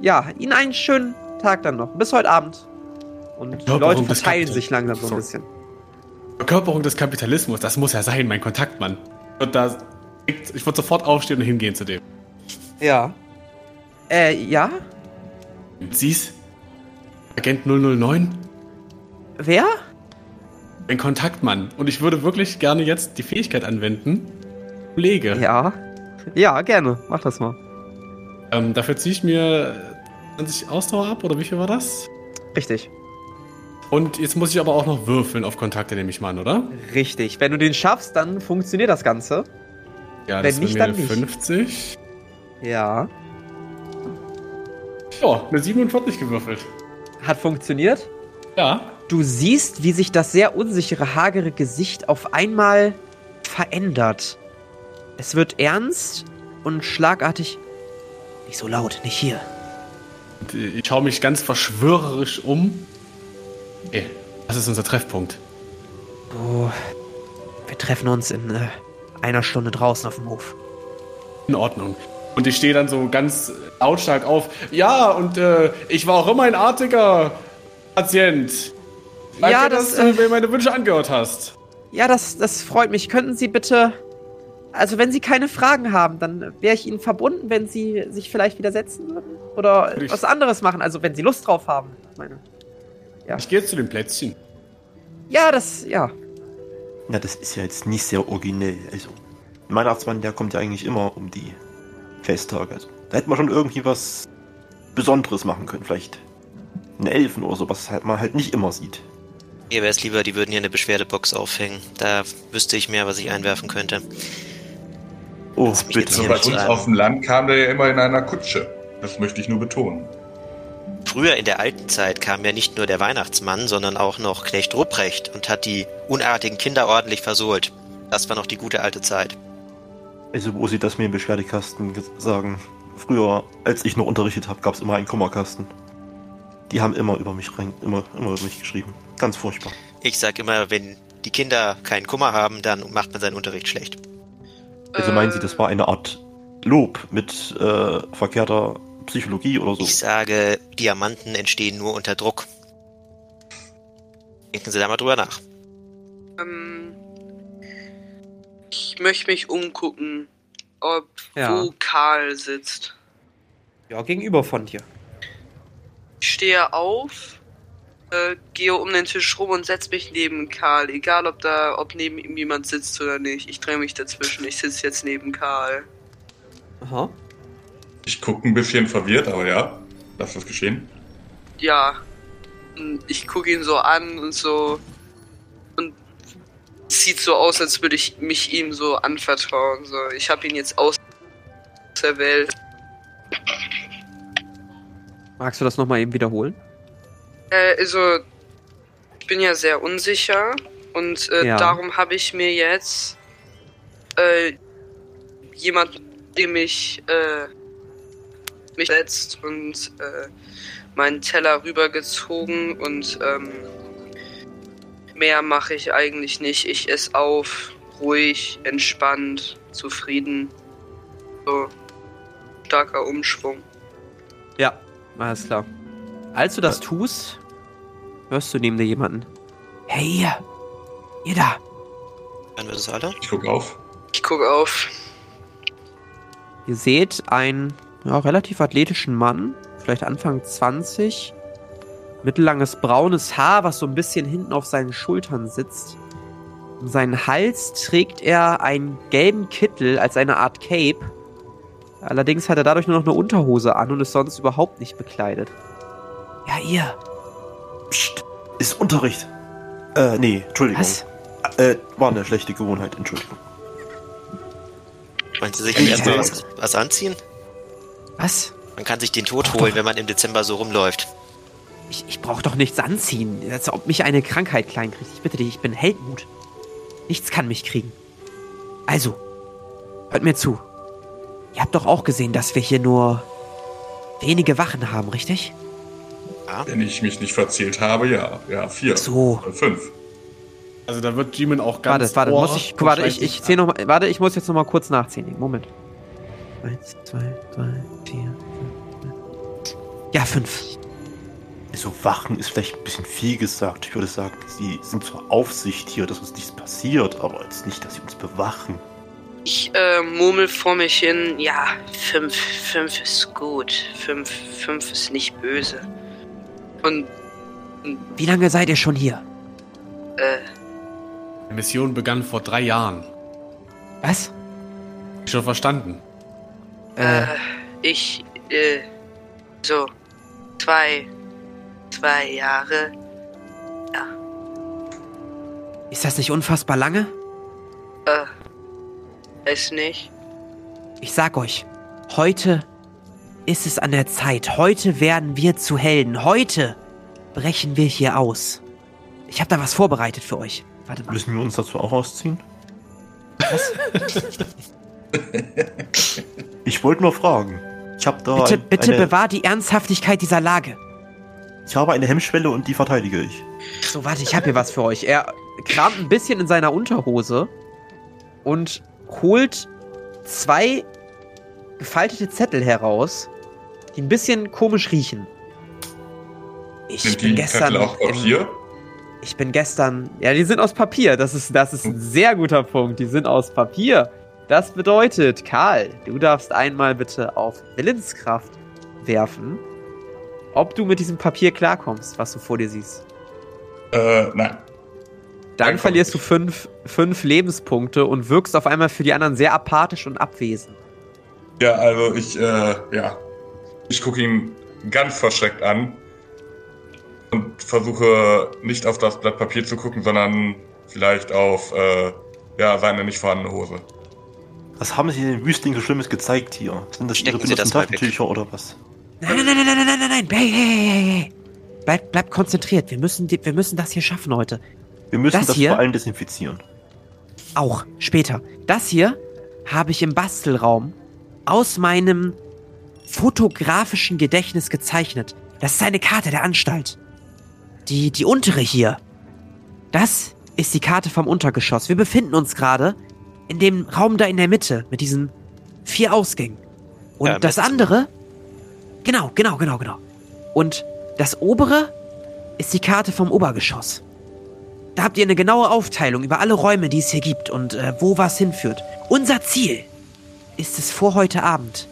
ja, Ihnen einen schönen Tag dann noch. Bis heute Abend. Und die Leute verteilen sich langsam so ein bisschen. Verkörperung des Kapitalismus, das muss ja sein, mein Kontaktmann. Und da, ich würde sofort aufstehen und hingehen zu dem. Ja. Äh, ja? Sie's? Agent 009? Wer? Ein Kontaktmann. Und ich würde wirklich gerne jetzt die Fähigkeit anwenden. Kollege. Ja. Ja, gerne. Mach das mal. Ähm, dafür ziehe ich mir 20 Ausdauer ab, oder wie viel war das? Richtig. Und jetzt muss ich aber auch noch würfeln auf Kontakte, nehme ich mal an, oder? Richtig. Wenn du den schaffst, dann funktioniert das Ganze. Ja, Wenn das nicht, sind dann mir nicht. 50. Ja. Ja, eine 47 gewürfelt. Hat funktioniert. Ja. Du siehst, wie sich das sehr unsichere, hagere Gesicht auf einmal verändert. Es wird ernst und schlagartig. Nicht so laut, nicht hier. Ich schaue mich ganz verschwörerisch um. Okay, das ist unser Treffpunkt. Oh, wir treffen uns in äh, einer Stunde draußen auf dem Hof. In Ordnung. Und ich stehe dann so ganz lautstark auf. Ja, und äh, ich war auch immer ein artiger Patient. Danke, Ja, dass das, du äh, mir meine Wünsche angehört hast. Ja, das, das freut mich. Könnten Sie bitte. Also, wenn Sie keine Fragen haben, dann wäre ich Ihnen verbunden, wenn Sie sich vielleicht widersetzen würden. Oder ich- was anderes machen. Also, wenn Sie Lust drauf haben. Ich meine. Ich gehe jetzt zu den Plätzchen. Ja, das. Ja. Ja, das ist ja jetzt nicht sehr originell. Also, ein Weihnachtsmann, der kommt ja eigentlich immer um die Festtage. Also, da hätte man schon irgendwie was Besonderes machen können. Vielleicht einen Elfen oder so, was halt man halt nicht immer sieht. Mir wäre es lieber, die würden hier eine Beschwerdebox aufhängen. Da wüsste ich mehr, was ich einwerfen könnte. Oh, Lass mich bitte. jetzt So hier bei uns auf dem Land kam der ja immer in einer Kutsche. Das möchte ich nur betonen. Früher in der alten Zeit kam ja nicht nur der Weihnachtsmann, sondern auch noch Knecht Rupprecht und hat die unartigen Kinder ordentlich versohlt. Das war noch die gute alte Zeit. Also, wo sie das mir im Beschwerdekasten sagen. Früher, als ich noch unterrichtet habe, gab es immer einen Kummerkasten. Die haben immer über mich rein, immer, immer über mich geschrieben. Ganz furchtbar. Ich sag immer, wenn die Kinder keinen Kummer haben, dann macht man seinen Unterricht schlecht. Also meinen Sie, das war eine Art Lob mit äh, verkehrter Psychologie oder so? Ich sage, Diamanten entstehen nur unter Druck. Denken Sie da mal drüber nach. Ähm, ich möchte mich umgucken, ob Ja. wo Karl sitzt. Ja, gegenüber von dir. Ich stehe auf, äh, gehe um den Tisch rum und setze mich neben Karl. Egal, ob da, ob neben ihm jemand sitzt oder nicht. Ich drehe mich dazwischen. Ich sitze jetzt neben Karl. Aha. Ich gucke ein bisschen verwirrt, aber ja, lass das geschehen. Ja. Und ich gucke ihn so an und so. Und es sieht so aus, als würde ich mich ihm so anvertrauen. So, ich habe ihn jetzt auserwählt. Magst du das nochmal eben wiederholen? Äh, also, ich bin ja sehr unsicher und äh, Ja. darum habe ich mir jetzt äh, jemand, dem mich äh, mich setzt und äh, meinen Teller rübergezogen und ähm, mehr mache ich eigentlich nicht. Ich esse auf, ruhig, entspannt, zufrieden. So starker Umschwung. Ja, alles klar. Als du das tust, hörst du neben dir jemanden. Hey, ihr! Ihr da! Hören wir das alle? Ich gucke auf. Ich gucke auf. Ihr seht einen ja, relativ athletischen Mann, vielleicht Anfang 20, mittellanges braunes Haar, was so ein bisschen hinten auf seinen Schultern sitzt. Um seinen Hals trägt er einen gelben Kittel als eine Art Cape. Allerdings hat er dadurch nur noch eine Unterhose an und ist sonst überhaupt nicht bekleidet. Ja, ihr. Psst, ist Unterricht. Äh, nee, Entschuldigung. Was? Äh, war eine schlechte Gewohnheit, Entschuldigung. Wollen Sie sich erstmal was, was anziehen? Was? Man kann sich den Tod Ach holen, doch. wenn man im Dezember so rumläuft. Ich, ich brauche doch nichts anziehen, als ob mich eine Krankheit klein kriegt. Ich bitte dich, ich bin Heldenmut. Nichts kann mich kriegen. Also, hört mir zu. Ihr habt doch auch gesehen, dass wir hier nur wenige Wachen haben, richtig? Wenn ich mich nicht verzählt habe, ja. Ja, vier. So. Fünf. Also da wird Jimin auch ganz Warte, warte, muss ich, warte, ich, ich sich zähl noch mal, warte, ich muss jetzt noch mal kurz nachzählen. Moment. Eins, zwei, drei, vier, fünf. Ja, fünf. Also Wachen ist vielleicht ein bisschen viel gesagt. Ich würde sagen, sie sind zur Aufsicht hier, dass uns nichts passiert, aber jetzt nicht, dass sie uns bewachen. Ich äh, murmel vor mich hin, ja, fünf, fünf ist gut. Fünf, fünf ist nicht böse. Und, Wie lange seid ihr schon hier? äh, Die Mission begann vor drei Jahren. Was? Schon verstanden. Äh, äh, ich, äh, so, zwei, zwei Jahre. ist das nicht unfassbar lange? Äh, weiß nicht. Ich sag euch, heute ist es an der Zeit. Heute werden wir zu Helden. Heute brechen wir hier aus. Ich habe da was vorbereitet für euch. Warte mal. Müssen wir uns dazu auch ausziehen? <laughs> ich wollte nur fragen. Ich habe da Bitte, ein, bitte eine, bewahr die Ernsthaftigkeit dieser Lage. ich habe eine Hemmschwelle und die verteidige ich. So, warte, ich habe hier was für euch. Er kramt ein bisschen in seiner Unterhose und holt zwei gefaltete Zettel heraus, die ein bisschen komisch riechen. Ich Sind bin die gestern. Zettel auch im- Papier? Ich bin gestern. Ja, die sind aus Papier. Das ist, das ist ein sehr guter Punkt. Die sind aus Papier. Das bedeutet, Karl, du darfst einmal bitte auf Willenskraft werfen, ob du mit diesem Papier klarkommst, was du vor dir siehst. Äh, nein. Dann Dann verlierst du fünf, fünf Lebenspunkte und wirkst auf einmal für die anderen sehr apathisch und abwesend. Ja, also ich, äh, ja. Ich gucke ihn ganz verschreckt an und versuche nicht auf das Blatt Papier zu gucken, sondern vielleicht auf, äh, ja, seine nicht vorhandene Hose. Was haben Sie den Wüstling so Schlimmes gezeigt hier? Sind das Stecken Ihre das. Taschentücher oder was? Nein, nein, nein, nein, nein, nein, nein, nein. Hey, hey, hey, hey. Bleib, bleib konzentriert. Wir müssen, wir müssen das hier schaffen heute. Wir müssen Das das, hier? vor allem desinfizieren. Auch später. Das hier habe ich im Bastelraum aus meinem fotografischen Gedächtnis gezeichnet. Das ist eine Karte der Anstalt. Die, die untere hier. Das ist die Karte vom Untergeschoss. Wir befinden uns gerade in dem Raum da in der Mitte mit diesen vier Ausgängen. Und Ja, das andere, genau, genau, genau, genau. Und das obere ist die Karte vom Obergeschoss. Da habt ihr eine genaue Aufteilung über alle Räume, die es hier gibt und äh, wo was hinführt. Unser Ziel ist es vor heute Abend,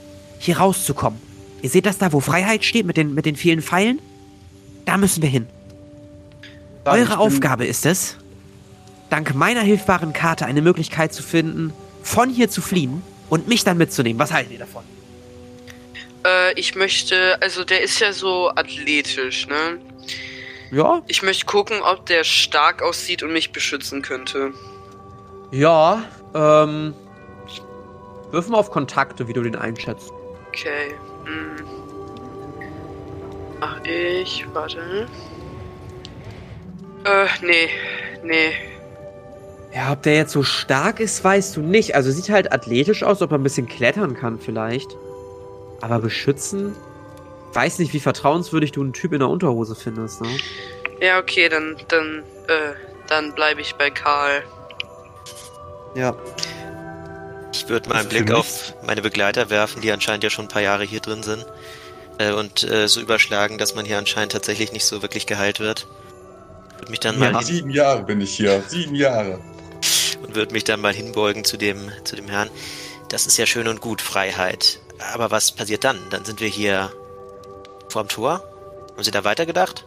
hier rauszukommen. Ihr seht das da, wo Freiheit steht mit den, mit den vielen Pfeilen? Da müssen wir hin. Ich Eure Aufgabe ist es, dank meiner hilfbaren Karte eine Möglichkeit zu finden, von hier zu fliehen und mich dann mitzunehmen. Was haltet ihr davon? Äh, ich möchte, also der ist ja so athletisch, ne? Ja, Ich möchte gucken, ob der stark aussieht und mich beschützen könnte. ja, ähm. Wirf mal auf Kontakte, wie du den einschätzt. Okay. Hm. Ach, ich, warte. Äh, nee. Nee. Ja, ob der jetzt so stark ist, weißt du nicht. Also sieht halt athletisch aus, ob er ein bisschen klettern kann vielleicht. Aber beschützen? Weiß nicht, wie vertrauenswürdig du einen Typ in der Unterhose findest, ne? Ja, okay, dann, dann, äh, dann bleibe ich bei Karl. Ja. Ich würde mal einen Blick auf meine Begleiter werfen, die anscheinend ja schon ein paar Jahre hier drin sind. Äh, und äh, so überschlagen, dass man hier anscheinend tatsächlich nicht so wirklich geheilt wird. Würde mich dann Ja. mal Sieben Jahre bin ich hier. Sieben Jahre. <laughs> und würde mich dann mal hinbeugen zu dem, zu dem Herrn. Das ist ja schön und gut, Freiheit. Aber was passiert dann? Dann sind wir hier vorm Tor? Haben Sie da weitergedacht?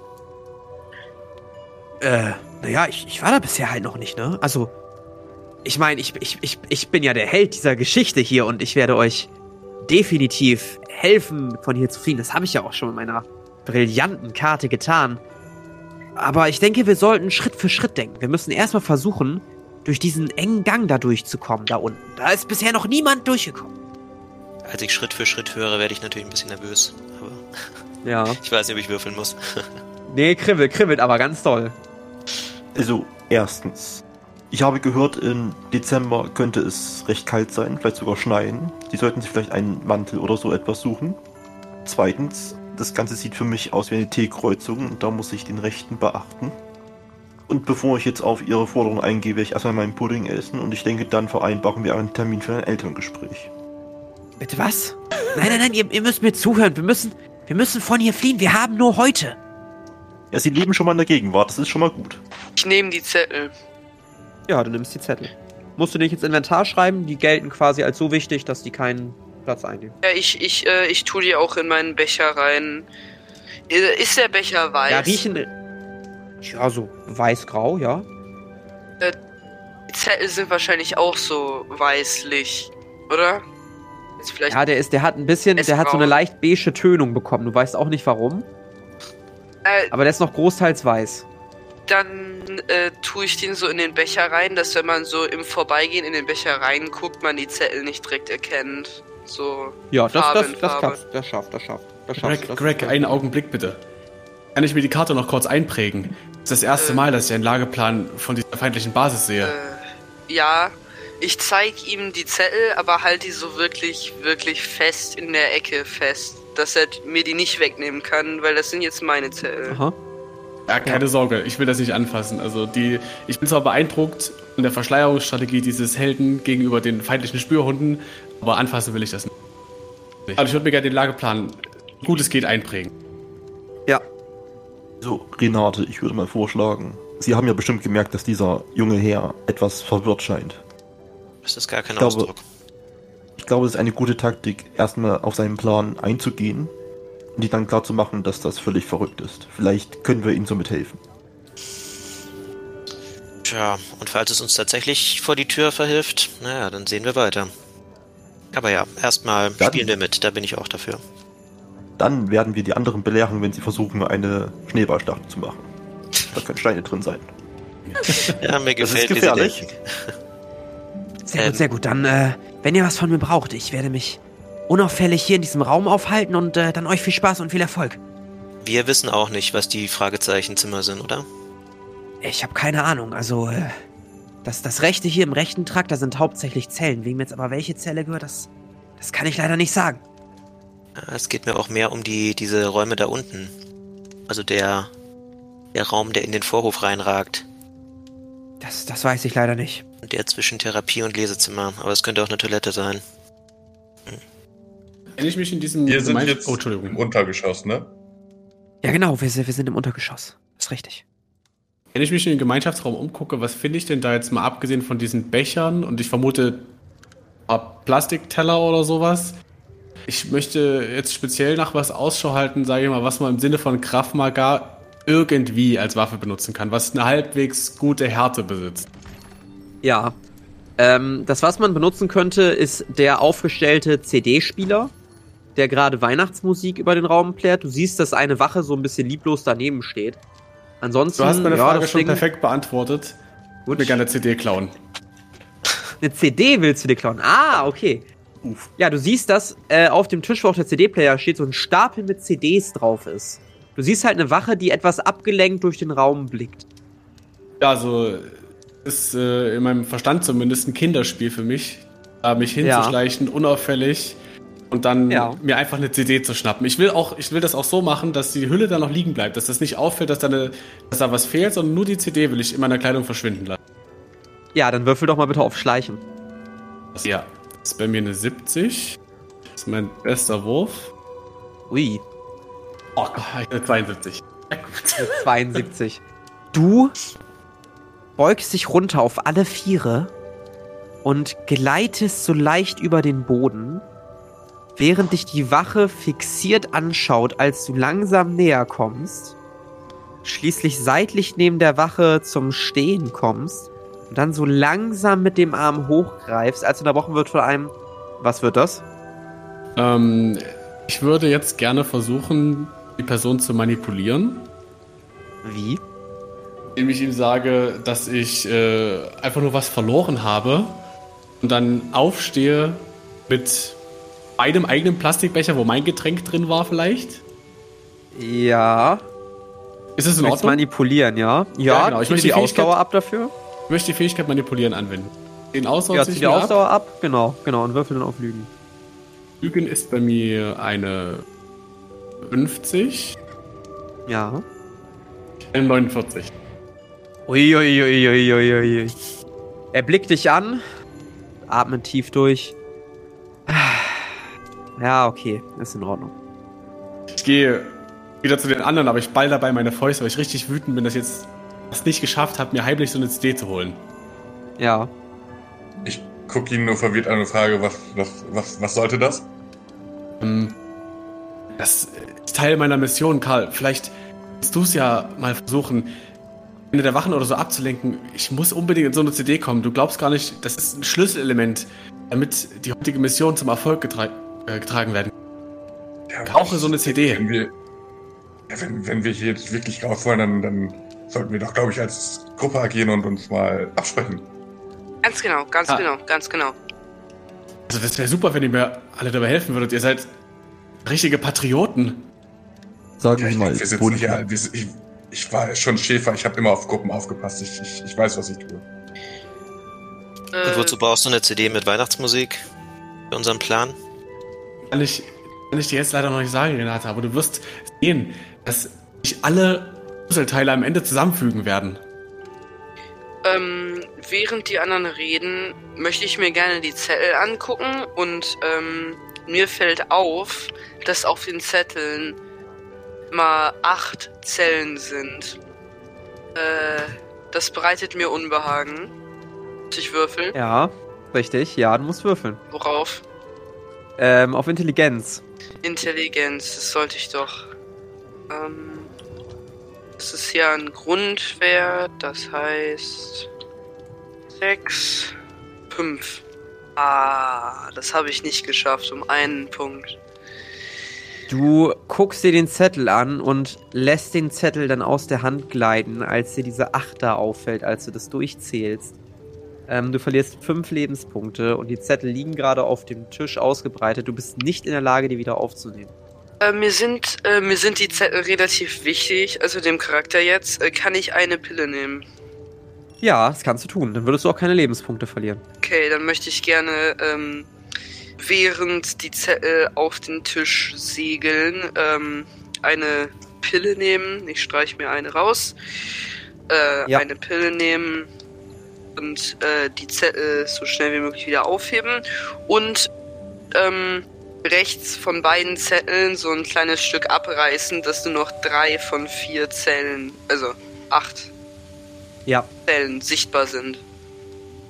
Äh, naja, ich, ich war da bisher halt noch nicht, ne? Also, ich meine, ich, ich, ich, ich bin ja der Held dieser Geschichte hier und ich werde euch definitiv helfen, von hier zu fliehen. Das habe ich ja auch schon mit meiner brillanten Karte getan. Aber ich denke, wir sollten Schritt für Schritt denken. Wir müssen erstmal versuchen, durch diesen engen Gang da durchzukommen, da unten. Da ist bisher noch niemand durchgekommen. Als ich Schritt für Schritt höre, werde ich natürlich ein bisschen nervös. Aber <laughs> Ja. <laughs> ich weiß nicht, ob ich würfeln muss. <laughs> Nee, kribbelt, kribbelt, aber ganz doll. Also, erstens. Ich habe gehört, im Dezember könnte es recht kalt sein, vielleicht sogar schneien. Sie sollten sich vielleicht einen Mantel oder so etwas suchen. Zweitens, das Ganze sieht für mich aus wie eine T-Kreuzung und da muss ich den Rechten beachten. Und bevor ich jetzt auf Ihre Forderung eingehe, werde ich erstmal meinen Pudding essen und ich denke, dann vereinbaren wir einen Termin für ein Elterngespräch. Bitte was? Nein, nein, nein, ihr, ihr müsst mir zuhören. Wir müssen, wir müssen von hier fliehen. Wir haben nur heute. Ja, Sie leben schon mal in der Gegenwart, das ist schon mal gut. Ich nehme die Zettel. Ja, du nimmst die Zettel. Musst du nicht ins Inventar schreiben, die gelten quasi als so wichtig, dass die keinen Platz einnehmen. Ja, ich, ich, äh, ich tu die auch in meinen Becher rein. Äh, Ist der Becher weiß? Ja, riechen. Ja, so weiß-grau, ja. Die Zettel sind wahrscheinlich auch so weißlich, oder? Vielleicht. Ja, der ist, der hat ein bisschen, der hat so eine leicht beige Tönung bekommen. Du weißt auch nicht warum. Äh, Aber der ist noch großteils weiß. dann äh, tue ich den so in den Becher rein, dass wenn man so im Vorbeigehen in den Becher reinguckt, man die Zettel nicht direkt erkennt. So. Ja, das, Farbe das, das, schafft, das schafft, das schafft. Das schafft Greg, das Greg, einen Augenblick bitte. Kann ich mir die Karte noch kurz einprägen? Das ist das erste Äh. Mal, dass ich einen Lageplan von dieser feindlichen Basis sehe. Äh, ja, ich zeig ihm die Zettel, aber halt die so wirklich, wirklich fest in der Ecke fest. Dass er mir die nicht wegnehmen kann, weil das sind jetzt meine Zettel. Aha. Ja, keine Sorge, ich will das nicht anfassen. Also die, ich bin zwar beeindruckt von der Verschleierungsstrategie dieses Helden gegenüber den feindlichen Spürhunden, aber anfassen will ich das nicht. Also ich würde mir gerne den Lageplan, gut es geht, einprägen. Ja. So, Renate, ich würde mal vorschlagen. Sie haben ja bestimmt gemerkt, dass dieser junge Herr etwas verwirrt scheint. Das ist gar kein Ich glaube- Ausdruck. Ich glaube, es ist eine gute Taktik, erstmal auf seinen Plan einzugehen und die dann klar zu machen, dass das völlig verrückt ist. Vielleicht können wir ihm somit helfen. Tja, und falls es uns tatsächlich vor die Tür verhilft, naja, dann sehen wir weiter. Aber ja, erstmal spielen wir mit, da bin ich auch dafür. Dann werden wir die anderen belehren, wenn sie versuchen, eine Schneeballschlacht zu machen. Da können Steine drin sein. <laughs> Ja, mir Das ist gefällt, wie Sie gefährlich. Sehr Ähm. gut, sehr gut. Dann, äh, wenn ihr was von mir braucht, ich werde mich unauffällig hier in diesem Raum aufhalten und äh, dann euch viel Spaß und viel Erfolg. Wir wissen auch nicht, was die Fragezeichenzimmer sind, oder? Ich habe keine Ahnung. Also, äh, das, das rechte hier im rechten Trakt, da sind hauptsächlich Zellen. Wem jetzt aber welche Zelle gehört, das, das kann ich leider nicht sagen. Es geht mir auch mehr um die, diese Räume da unten. Also der, der Raum, der in den Vorhof reinragt. Das, das weiß ich leider nicht. der zwischen Therapie und Lesezimmer, aber es könnte auch eine Toilette sein. Wenn ich mich in diesem Wir sind jetzt oh, Entschuldigung. im Untergeschoss, ne? Ja, genau, wir, sind- wir sind im Untergeschoss. ist richtig. Wenn ich mich in den Gemeinschaftsraum umgucke, was finde ich denn da jetzt mal abgesehen von diesen Bechern und ich vermute ein paar Plastikteller oder sowas? Ich möchte jetzt speziell nach was Ausschau halten, sage ich mal, was man im Sinne von Krav Maga irgendwie als Waffe benutzen kann, was eine halbwegs gute Härte besitzt. Ja. Ähm, das, was man benutzen könnte, ist der aufgestellte CD-Spieler, der gerade Weihnachtsmusik über den Raum plärt. Du siehst, dass eine Wache so ein bisschen lieblos daneben steht. Ansonsten, Du hast meine ja, Frage schon Ding- perfekt beantwortet. Ich würde mir gerne eine CD klauen. Eine CD willst du dir klauen? Ah, okay. Ja, du siehst, dass äh, auf dem Tisch, wo auch der CD-Player steht, so ein Stapel mit CDs drauf ist. Du siehst halt eine Wache, die etwas abgelenkt durch den Raum blickt. Ja, also ist äh, in meinem Verstand zumindest ein Kinderspiel für mich, da mich hinzuschleichen, unauffällig und dann Ja. mir einfach eine CD zu schnappen. Ich will auch, ich will das auch so machen, dass die Hülle da noch liegen bleibt, dass das nicht auffällt, dass da, eine, dass da was fehlt, sondern nur die CD will ich in meiner Kleidung verschwinden lassen. Ja, dann würfel doch mal bitte auf Schleichen. Ja, das ist bei mir eine 70. Das ist mein bester Wurf. Ui, Oh Gott, ich eine 72. Ja, gut. 72. Du beugst dich runter auf alle Viere und gleitest so leicht über den Boden, während dich die Wache fixiert anschaut, als du langsam näher kommst, schließlich seitlich neben der Wache zum Stehen kommst und dann so langsam mit dem Arm hochgreifst, als unterbrochen wird von einem. Was wird das? Ähm, ich würde jetzt gerne versuchen, die Person zu manipulieren. Wie? indem ich ihm sage, dass ich äh, einfach nur was verloren habe und dann aufstehe mit einem eigenen Plastikbecher, wo mein Getränk drin war vielleicht. Ja. Ist es in Ordnung? manipulieren, ja? Ja, Ja, genau. Ich möchte die die Ausdauer Fähigkeit- ab dafür. Ich möchte die Fähigkeit manipulieren anwenden. Den Ausdauer Ja, zieh die mir ab. Ausdauer ab. Genau, genau. Und würfel dann auf Lügen. Lügen ist bei mir eine 50, Ja. eine 49. Uiuiuiuiui. Er blickt dich an, atmet tief durch. Ja, okay, ist in Ordnung. Ich gehe wieder zu den anderen, aber ich ball dabei meine Fäuste, weil ich richtig wütend bin, dass ich jetzt das nicht geschafft habe, mir heimlich so eine CD zu holen. Ja. Ich gucke ihn nur verwirrt an und frage, was, was, was, was sollte das? Ähm, Das ist Teil meiner Mission, Karl. Vielleicht willst du es ja mal versuchen, eine der Wachen oder so abzulenken. Ich muss unbedingt in so eine CD kommen. Du glaubst gar nicht, das ist ein Schlüsselelement, damit die heutige Mission zum Erfolg getra äh, getragen werden. Ja, Ich brauche so eine CD. Wenn wir, ja, wenn, wenn wir hier jetzt wirklich raus wollen, dann, dann sollten wir doch, glaube ich, als Gruppe agieren und uns mal absprechen. Ganz genau, ganz Ah. genau, ganz genau. Also das wäre super, wenn ihr mir alle dabei helfen würdet. Ihr seid richtige Patrioten. Sagen Ja, wir ich mal, wir sitzen hier, wir, ich, ich war schon Schäfer, ich habe immer auf Gruppen aufgepasst. Ich, ich, ich weiß, was ich tue. Äh, Und wozu brauchst du eine CD mit Weihnachtsmusik? Für unseren Plan? Kann ich, kann ich dir jetzt leider noch nicht sagen, Renate, aber du wirst sehen, dass sich alle Puzzleteile am Ende zusammenfügen werden. ähm, während die anderen reden, möchte ich mir gerne die Zettel angucken und ähm, mir fällt auf, dass auf den Zetteln mal acht Zellen sind. Äh, das bereitet mir Unbehagen. Muss ich würfeln? Ja, richtig. Ja, du musst würfeln. Worauf? Ähm, auf Intelligenz. Intelligenz, das sollte ich doch. Ähm, das ist ja ein Grundwert, das heißt 6, 5. Ah, das habe ich nicht geschafft, um einen Punkt. Du guckst dir den Zettel an und lässt den Zettel dann aus der Hand gleiten, als dir diese Achter auffällt, als du das durchzählst. Ähm, du verlierst fünf Lebenspunkte und die Zettel liegen gerade auf dem Tisch ausgebreitet. Du bist nicht in der Lage, die wieder aufzunehmen. Äh, mir, sind, äh, mir sind die Zettel relativ wichtig, also dem Charakter jetzt. Äh, kann ich eine Pille nehmen? Ja, das kannst du tun. Dann würdest du auch keine Lebenspunkte verlieren. Okay, dann möchte ich gerne, ähm, während die Zettel auf den Tisch segeln, ähm, eine Pille nehmen. Ich streiche mir eine raus. Äh, Ja. Eine Pille nehmen und äh, die Zettel so schnell wie möglich wieder aufheben und ähm, rechts von beiden Zetteln so ein kleines Stück abreißen, dass nur noch drei von vier Zellen, also acht Ja, Zellen sichtbar sind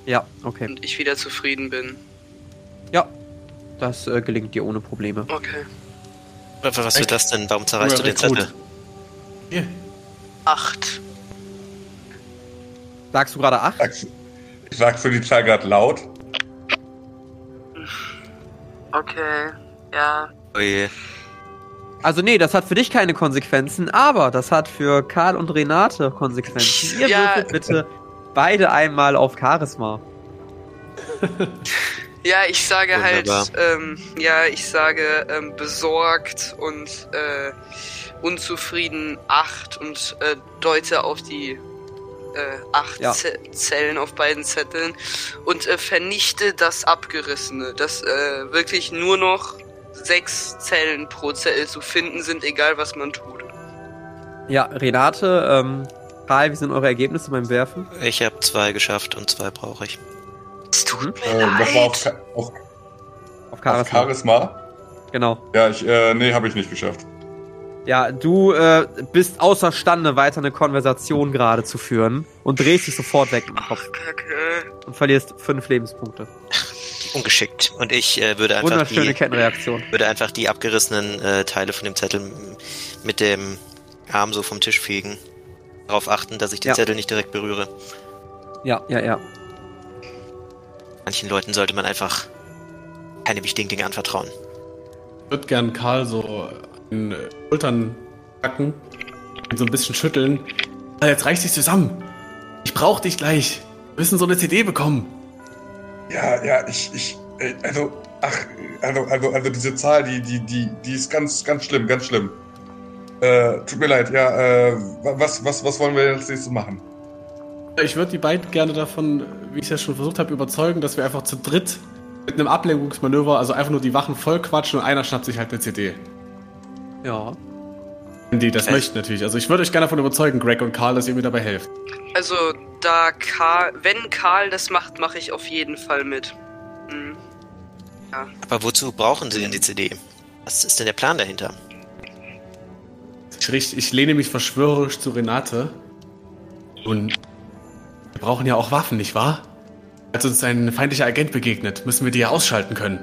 ja, okay. und ich wieder zufrieden bin. Ja, das äh, gelingt dir ohne Probleme. Okay. Was was wird das denn? Warum zerreißt du den. Zettel? Hier. Acht. Sagst du gerade acht? Sagst- Sagst du die Zahl gerade laut? Okay. Ja. Oje. Also nee, das hat für dich keine Konsequenzen, aber das hat für Karl und Renate Konsequenzen. <laughs> Ihr Ja. würfelt bitte beide einmal auf Charisma. <laughs> Ja, ich sage Wunderbar. halt, ähm, ja, ich sage ähm, besorgt und äh, unzufrieden acht und äh, deute auf die äh, acht Ja. Ze Zellen auf beiden Zetteln und äh, vernichte das Abgerissene, dass äh, wirklich nur noch sechs Zellen pro Zelle zu finden sind, egal was man tut. Ja, Renate, ähm, Karl, wie sind eure Ergebnisse beim Werfen? Ich habe zwei geschafft und zwei brauche ich. Es tut Mhm. mir Äh, das war auf, leid. Auf, Auf auf Charisma. Charisma. Genau. Ja, ich, äh, nee, habe ich nicht geschafft. Ja, du äh, bist außerstande, weiter eine Konversation gerade zu führen und drehst dich sofort weg im Kopf und verlierst fünf Lebenspunkte. Ungeschickt. Und ich äh, würde einfach Wunderschöne die, Kettenreaktion. würde einfach die abgerissenen äh, Teile von dem Zettel mit dem Arm so vom Tisch fegen. Darauf achten, dass ich den Ja. Zettel nicht direkt berühre. Ja, ja, ja. Manchen Leuten sollte man einfach keine wichtigen Dinge anvertrauen. Ich würde gern Karl so den Schultern packen, ihn so ein bisschen schütteln. Ah, Jetzt reiß dich zusammen. Ich brauch dich gleich. Wir müssen so eine CD bekommen. Ja, ja, ich, ich, äh, also, ach, also, also, also diese Zahl, die, die, die, die ist ganz, ganz schlimm, ganz schlimm. Äh, tut mir leid, ja, äh, was, was, was wollen wir als nächstes machen? Ich würde die beiden gerne davon, wie ich es ja schon versucht habe, überzeugen, dass wir einfach zu dritt mit einem Ablenkungsmanöver, also einfach nur die Wachen voll quatschen und einer schnappt sich halt eine CD. Ja. Wenn die das Äh. möchten natürlich. Also ich würde euch gerne davon überzeugen, Greg und Karl, dass ihr mir dabei helft. Also, da Karl, wenn Karl das macht, mache ich auf jeden Fall mit. Hm. Aber wozu brauchen Sie denn die CD? Was ist denn der Plan dahinter? Ich, ich lehne mich verschwörerisch zu Renate. Und wir brauchen ja auch Waffen, nicht wahr? Als uns ein feindlicher Agent begegnet, müssen wir die ja ausschalten können.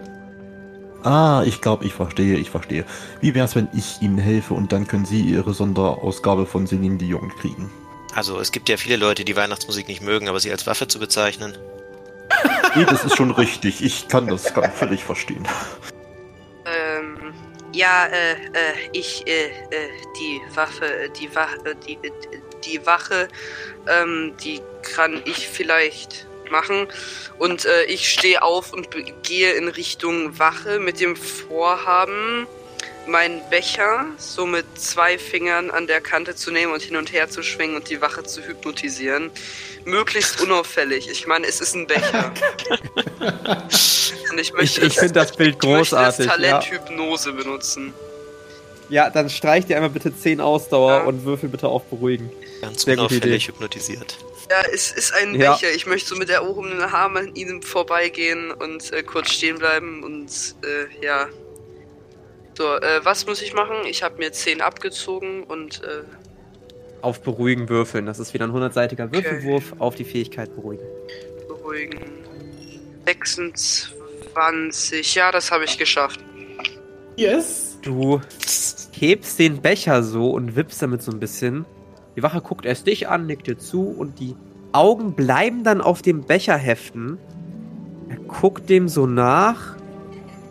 Ah, ich glaube, ich verstehe, ich verstehe. Wie wär's, wenn ich Ihnen helfe und dann können Sie Ihre Sonderausgabe von Celine Dion kriegen? Also, es gibt ja viele Leute, die Weihnachtsmusik nicht mögen, aber sie als Waffe zu bezeichnen. <laughs> Nee, das ist schon richtig. Ich kann das kann völlig verstehen. Ähm, ja, äh, äh, ich, äh, äh, die Waffe, äh, die Wache, äh, die, äh, die Wache, ähm, die kann ich vielleicht machen. Und äh, ich stehe auf und gehe in Richtung Wache mit dem Vorhaben, meinen Becher so mit zwei Fingern an der Kante zu nehmen und hin und her zu schwingen und die Wache zu hypnotisieren. Möglichst unauffällig. Ich meine, es ist ein Becher. <laughs> und ich möchte Ich, ich finde das Bild ich möchte das großartig. Talent Ja. Hypnose benutzen. ja, dann streich dir einmal bitte 10 Ausdauer Ja. und würfel bitte auf Beruhigen. Ganz Sehr unauffällig hypnotisiert. Ja, es ist ein Ja. Becher. Ich möchte so mit der erhobenen Arm an ihnen vorbeigehen und äh, kurz stehen bleiben und äh, ja. So, äh, was muss ich machen? Ich habe mir 10 abgezogen und äh, Auf Beruhigen würfeln. Das ist wieder ein 100-seitiger Okay. Würfelwurf auf die Fähigkeit Beruhigen. beruhigen. 26. Ja, das habe ich geschafft. Yes! Du hebst den Becher so und wippst damit so ein bisschen. Die Wache guckt erst dich an, nickt dir zu und die Augen bleiben dann auf dem Becher heften. Er guckt dem so nach,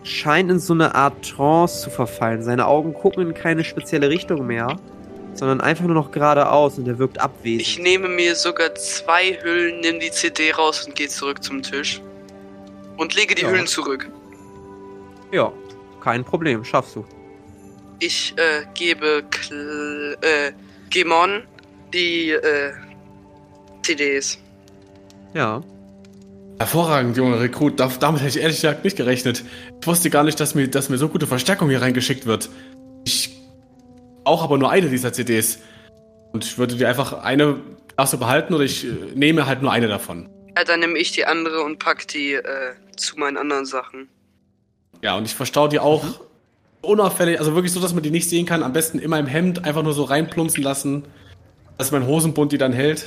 scheint in so eine Art Trance zu verfallen. Seine Augen gucken in keine spezielle Richtung mehr, sondern einfach nur noch geradeaus und er wirkt Ich abwesend. nehme mir sogar zwei Hüllen, nehme die CD raus und gehe zurück zum Tisch. Und lege die Ja. Hüllen zurück. Ja, kein Problem, schaffst du. Ich äh, gebe Kl äh, Gemon die äh, CDs. Ja. Hervorragend, junger Rekrut. Da- Damit hätte ich ehrlich gesagt nicht gerechnet. Ich wusste gar nicht, dass mir, dass mir so gute Verstärkung hier reingeschickt wird. Ich auch aber nur eine dieser CDs. Und ich würde dir einfach eine darfst du behalten oder ich äh, nehme halt nur eine davon. Ja, dann nehme ich die andere und pack die äh, zu meinen anderen Sachen. Ja, und ich verstaue die auch unauffällig, also wirklich so, dass man die nicht sehen kann. Am besten immer im Hemd einfach nur so reinplumpsen lassen, dass mein Hosenbund die dann hält.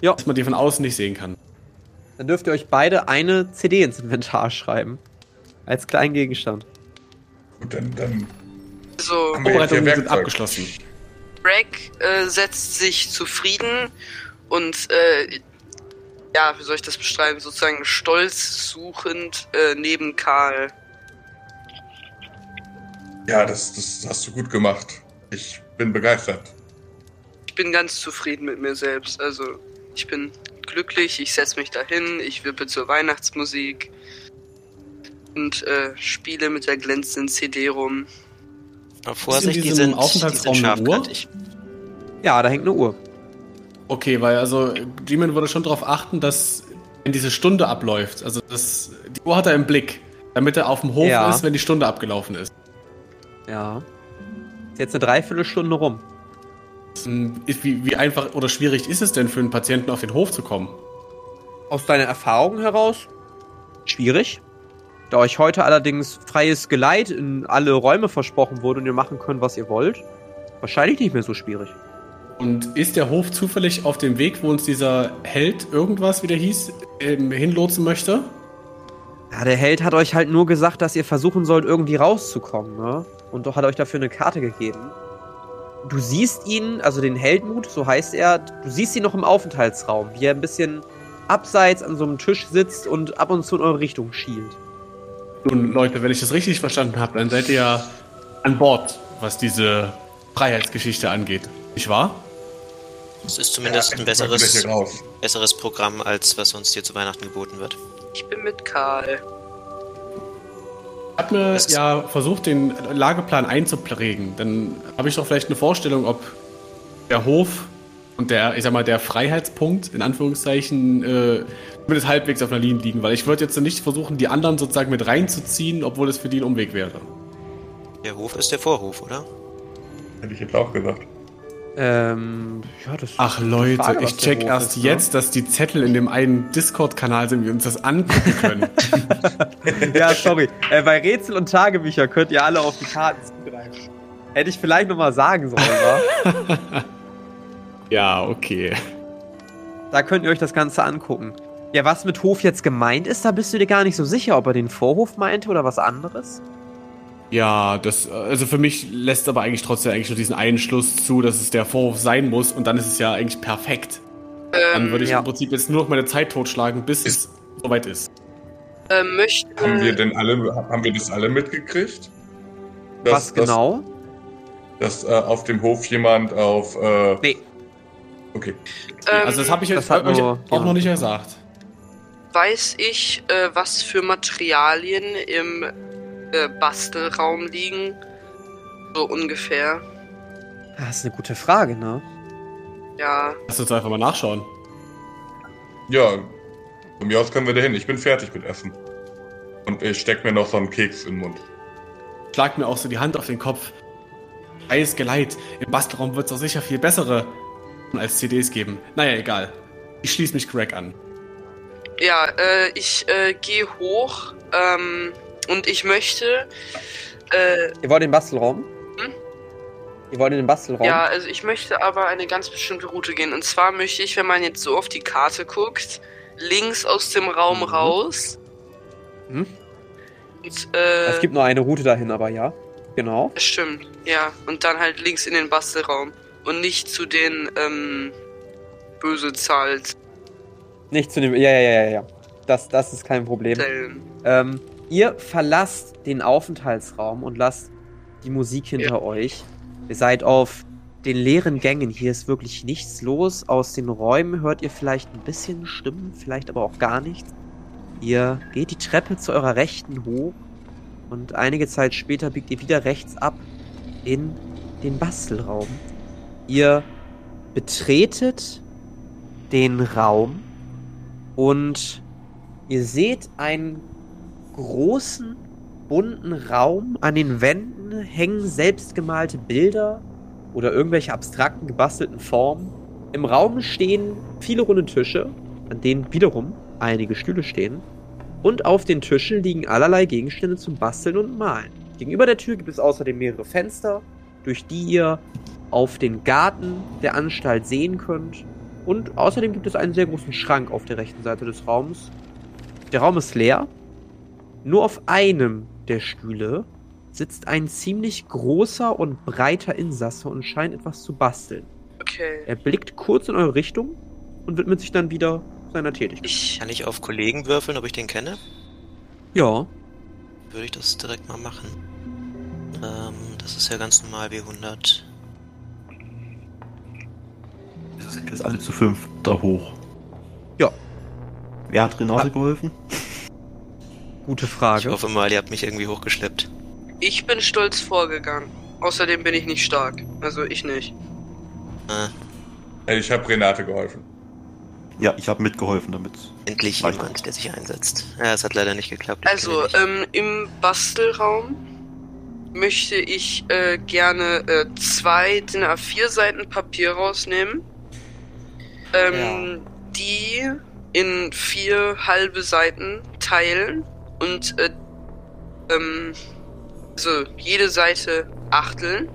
Ja. Dass man die von außen nicht sehen kann. Dann dürft ihr euch beide eine CD ins Inventar schreiben. Als kleinen Gegenstand. Gut, dann, dann So, hier Vorbereitungen sind abgeschlossen. Greg äh, setzt sich zufrieden und äh, ja, wie soll ich das beschreiben? Sozusagen stolzsuchend äh, neben Karl. Ja, das, das hast du gut gemacht. Ich bin begeistert. Ich bin ganz zufrieden mit mir selbst. Also, ich bin glücklich, ich setze mich dahin, ich wippe zur Weihnachtsmusik und äh, spiele mit der glänzenden CD rum. Aber Vorsicht, die sind, die Aufenthaltsraum sind eine Uhr? scharfkantig. Ja, da hängt eine Uhr. Okay, weil also G-Man würde schon darauf achten, dass wenn diese Stunde abläuft, also das, die Uhr hat er im Blick, damit er auf dem Hof Ja. ist, wenn die Stunde abgelaufen ist. Ja. Ist jetzt eine Dreiviertelstunde rum. Ist, wie, wie einfach oder schwierig ist es denn für einen Patienten auf den Hof zu kommen? Aus deiner Erfahrung heraus? Schwierig. Da euch heute allerdings freies Geleit in alle Räume versprochen wurde und ihr machen könnt, was ihr wollt, wahrscheinlich nicht mehr so schwierig. Und ist der Hof zufällig auf dem Weg, wo uns dieser Held irgendwas, wie der hieß, ähm, hinlotsen möchte? Ja, der Held hat euch halt nur gesagt, dass ihr versuchen sollt, irgendwie rauszukommen, ne? Und doch hat euch dafür eine Karte gegeben. Du siehst ihn, also den Heldmut, so heißt er, du siehst ihn noch im Aufenthaltsraum, wie er ein bisschen abseits an so einem Tisch sitzt und ab und zu in eure Richtung schielt. Nun, Leute, wenn ich das richtig verstanden habe, dann seid ihr ja an Bord, was diese Freiheitsgeschichte angeht. Nicht wahr? Es ist zumindest Ja, ein besseres, besseres Programm, als was uns hier zu Weihnachten geboten wird. Ich bin mit Karl. Ich habe mir ja versucht, den Lageplan einzuprägen. Dann habe ich doch vielleicht eine Vorstellung, ob der Hof und der, ich sag mal, der Freiheitspunkt, in Anführungszeichen, äh, zumindest halbwegs auf einer Linie liegen. Weil ich würde jetzt nicht versuchen, die anderen sozusagen mit reinzuziehen, obwohl es für die ein Umweg wäre. Der Hof ist der Vorhof, oder? Hätte ich jetzt auch gesagt. Ähm, ja, das Ach Leute, Frage, ich check erst ist, ne? jetzt, dass die Zettel in dem einen Discord-Kanal sind, wir uns das angucken können. <laughs> ja, sorry. Äh, bei Rätsel und Tagebücher könnt ihr alle auf die Karten zugreifen. Hätte ich vielleicht nochmal sagen sollen, wa? <laughs> ja, okay. Da könnt ihr euch das Ganze angucken. Ja, was mit Hof jetzt gemeint ist, da bist du dir gar nicht so sicher, ob er den Vorhof meinte oder was anderes. Ja, das, also für mich lässt aber eigentlich trotzdem eigentlich nur diesen einen Schluss zu, dass es der Vorhof sein muss und dann ist es ja eigentlich perfekt. Dann Ähm, würde ich ja. im Prinzip jetzt nur noch meine Zeit totschlagen, bis es soweit ist. äh, möchte, Haben wir denn alle, haben wir das alle mitgekriegt? Dass- was genau? Dass, dass äh, auf dem Hof jemand auf. Äh, Nee. Okay. ähm, also das habe ich jetzt euch nur auch noch jemand nicht gesagt. gesagt. weiß ich, äh, was für Materialien im äh, Bastelraum liegen? So ungefähr. Das ist eine gute Frage, ne? Ja, Lass uns einfach mal nachschauen. Ja, von mir aus können wir dahin. Ich bin fertig mit Essen. Und ich steck mir noch so einen Keks in den Mund. Schlag mir auch so die Hand auf den Kopf. Freies Geleit. Im Bastelraum wird es auch sicher viel bessere als CDs geben. Naja, egal. Ich schließe mich Greg an. ja, äh, ich äh, gehe hoch ähm, und ich möchte, äh, Ihr wollt den Bastelraum? Hm? Ihr wollt in den Bastelraum? ja, also ich möchte aber eine ganz bestimmte Route gehen. Und zwar möchte ich, wenn man jetzt so auf die Karte guckt, links aus dem Raum Mhm. raus. Mhm. Und, äh, Es gibt nur eine Route dahin, aber ja. Genau. Das stimmt, ja. Und dann halt links in den Bastelraum. Und nicht zu den, ähm, böse zahlt Nicht zu dem. Ja, ja, ja, ja, ja. Das, das ist kein Problem. Ähm, ihr verlasst den Aufenthaltsraum und lasst die Musik hinter euch. Ihr seid auf den leeren Gängen. Hier ist wirklich nichts los. Aus den Räumen hört ihr vielleicht ein bisschen Stimmen, vielleicht aber auch gar nichts. Ihr geht die Treppe zu eurer Rechten hoch und einige Zeit später biegt ihr wieder rechts ab in den Bastelraum. Ihr betretet den Raum und ihr seht einen großen, bunten Raum. An den Wänden hängen selbstgemalte Bilder oder irgendwelche abstrakten, gebastelten Formen. Im Raum stehen viele runde Tische an denen wiederum einige Stühle stehen. Und auf den Tischen liegen allerlei Gegenstände zum Basteln und Malen. Gegenüber der Tür gibt es außerdem mehrere Fenster, durch die ihr auf den Garten der Anstalt sehen könnt. Und außerdem gibt es einen sehr großen Schrank auf der rechten Seite des Raums. Der Raum ist leer. Nur auf einem der Stühle sitzt ein ziemlich großer und breiter Insasse und scheint etwas zu basteln. Okay. Er blickt kurz in eure Richtung und widmet sich dann wieder seiner Tätigkeit. Ich, Kann ich auf Kollegen würfeln, ob ich den kenne? Ja, Würde ich das direkt mal machen. Ähm, das ist ja ganz normal W100. Wir sind jetzt alle zu fünf da hoch. Ja. Wer hat Renate Ah. geholfen? Gute Ich Frage. hoffe mal, ihr habt mich irgendwie hochgeschleppt. ich bin stolz vorgegangen. Außerdem bin ich nicht stark. Also ich nicht. Äh, Ich habe Renate geholfen. Ja, ich habe mitgeholfen damit. endlich Reicht jemand, der sich einsetzt. Ja, es hat leider nicht geklappt. ich Also, ähm, im Bastelraum möchte ich äh, gerne äh, zwei DIN A4 Seiten Papier rausnehmen. Ähm, die in vier halbe Seiten teilen und äh, ähm, also jede Seite achteln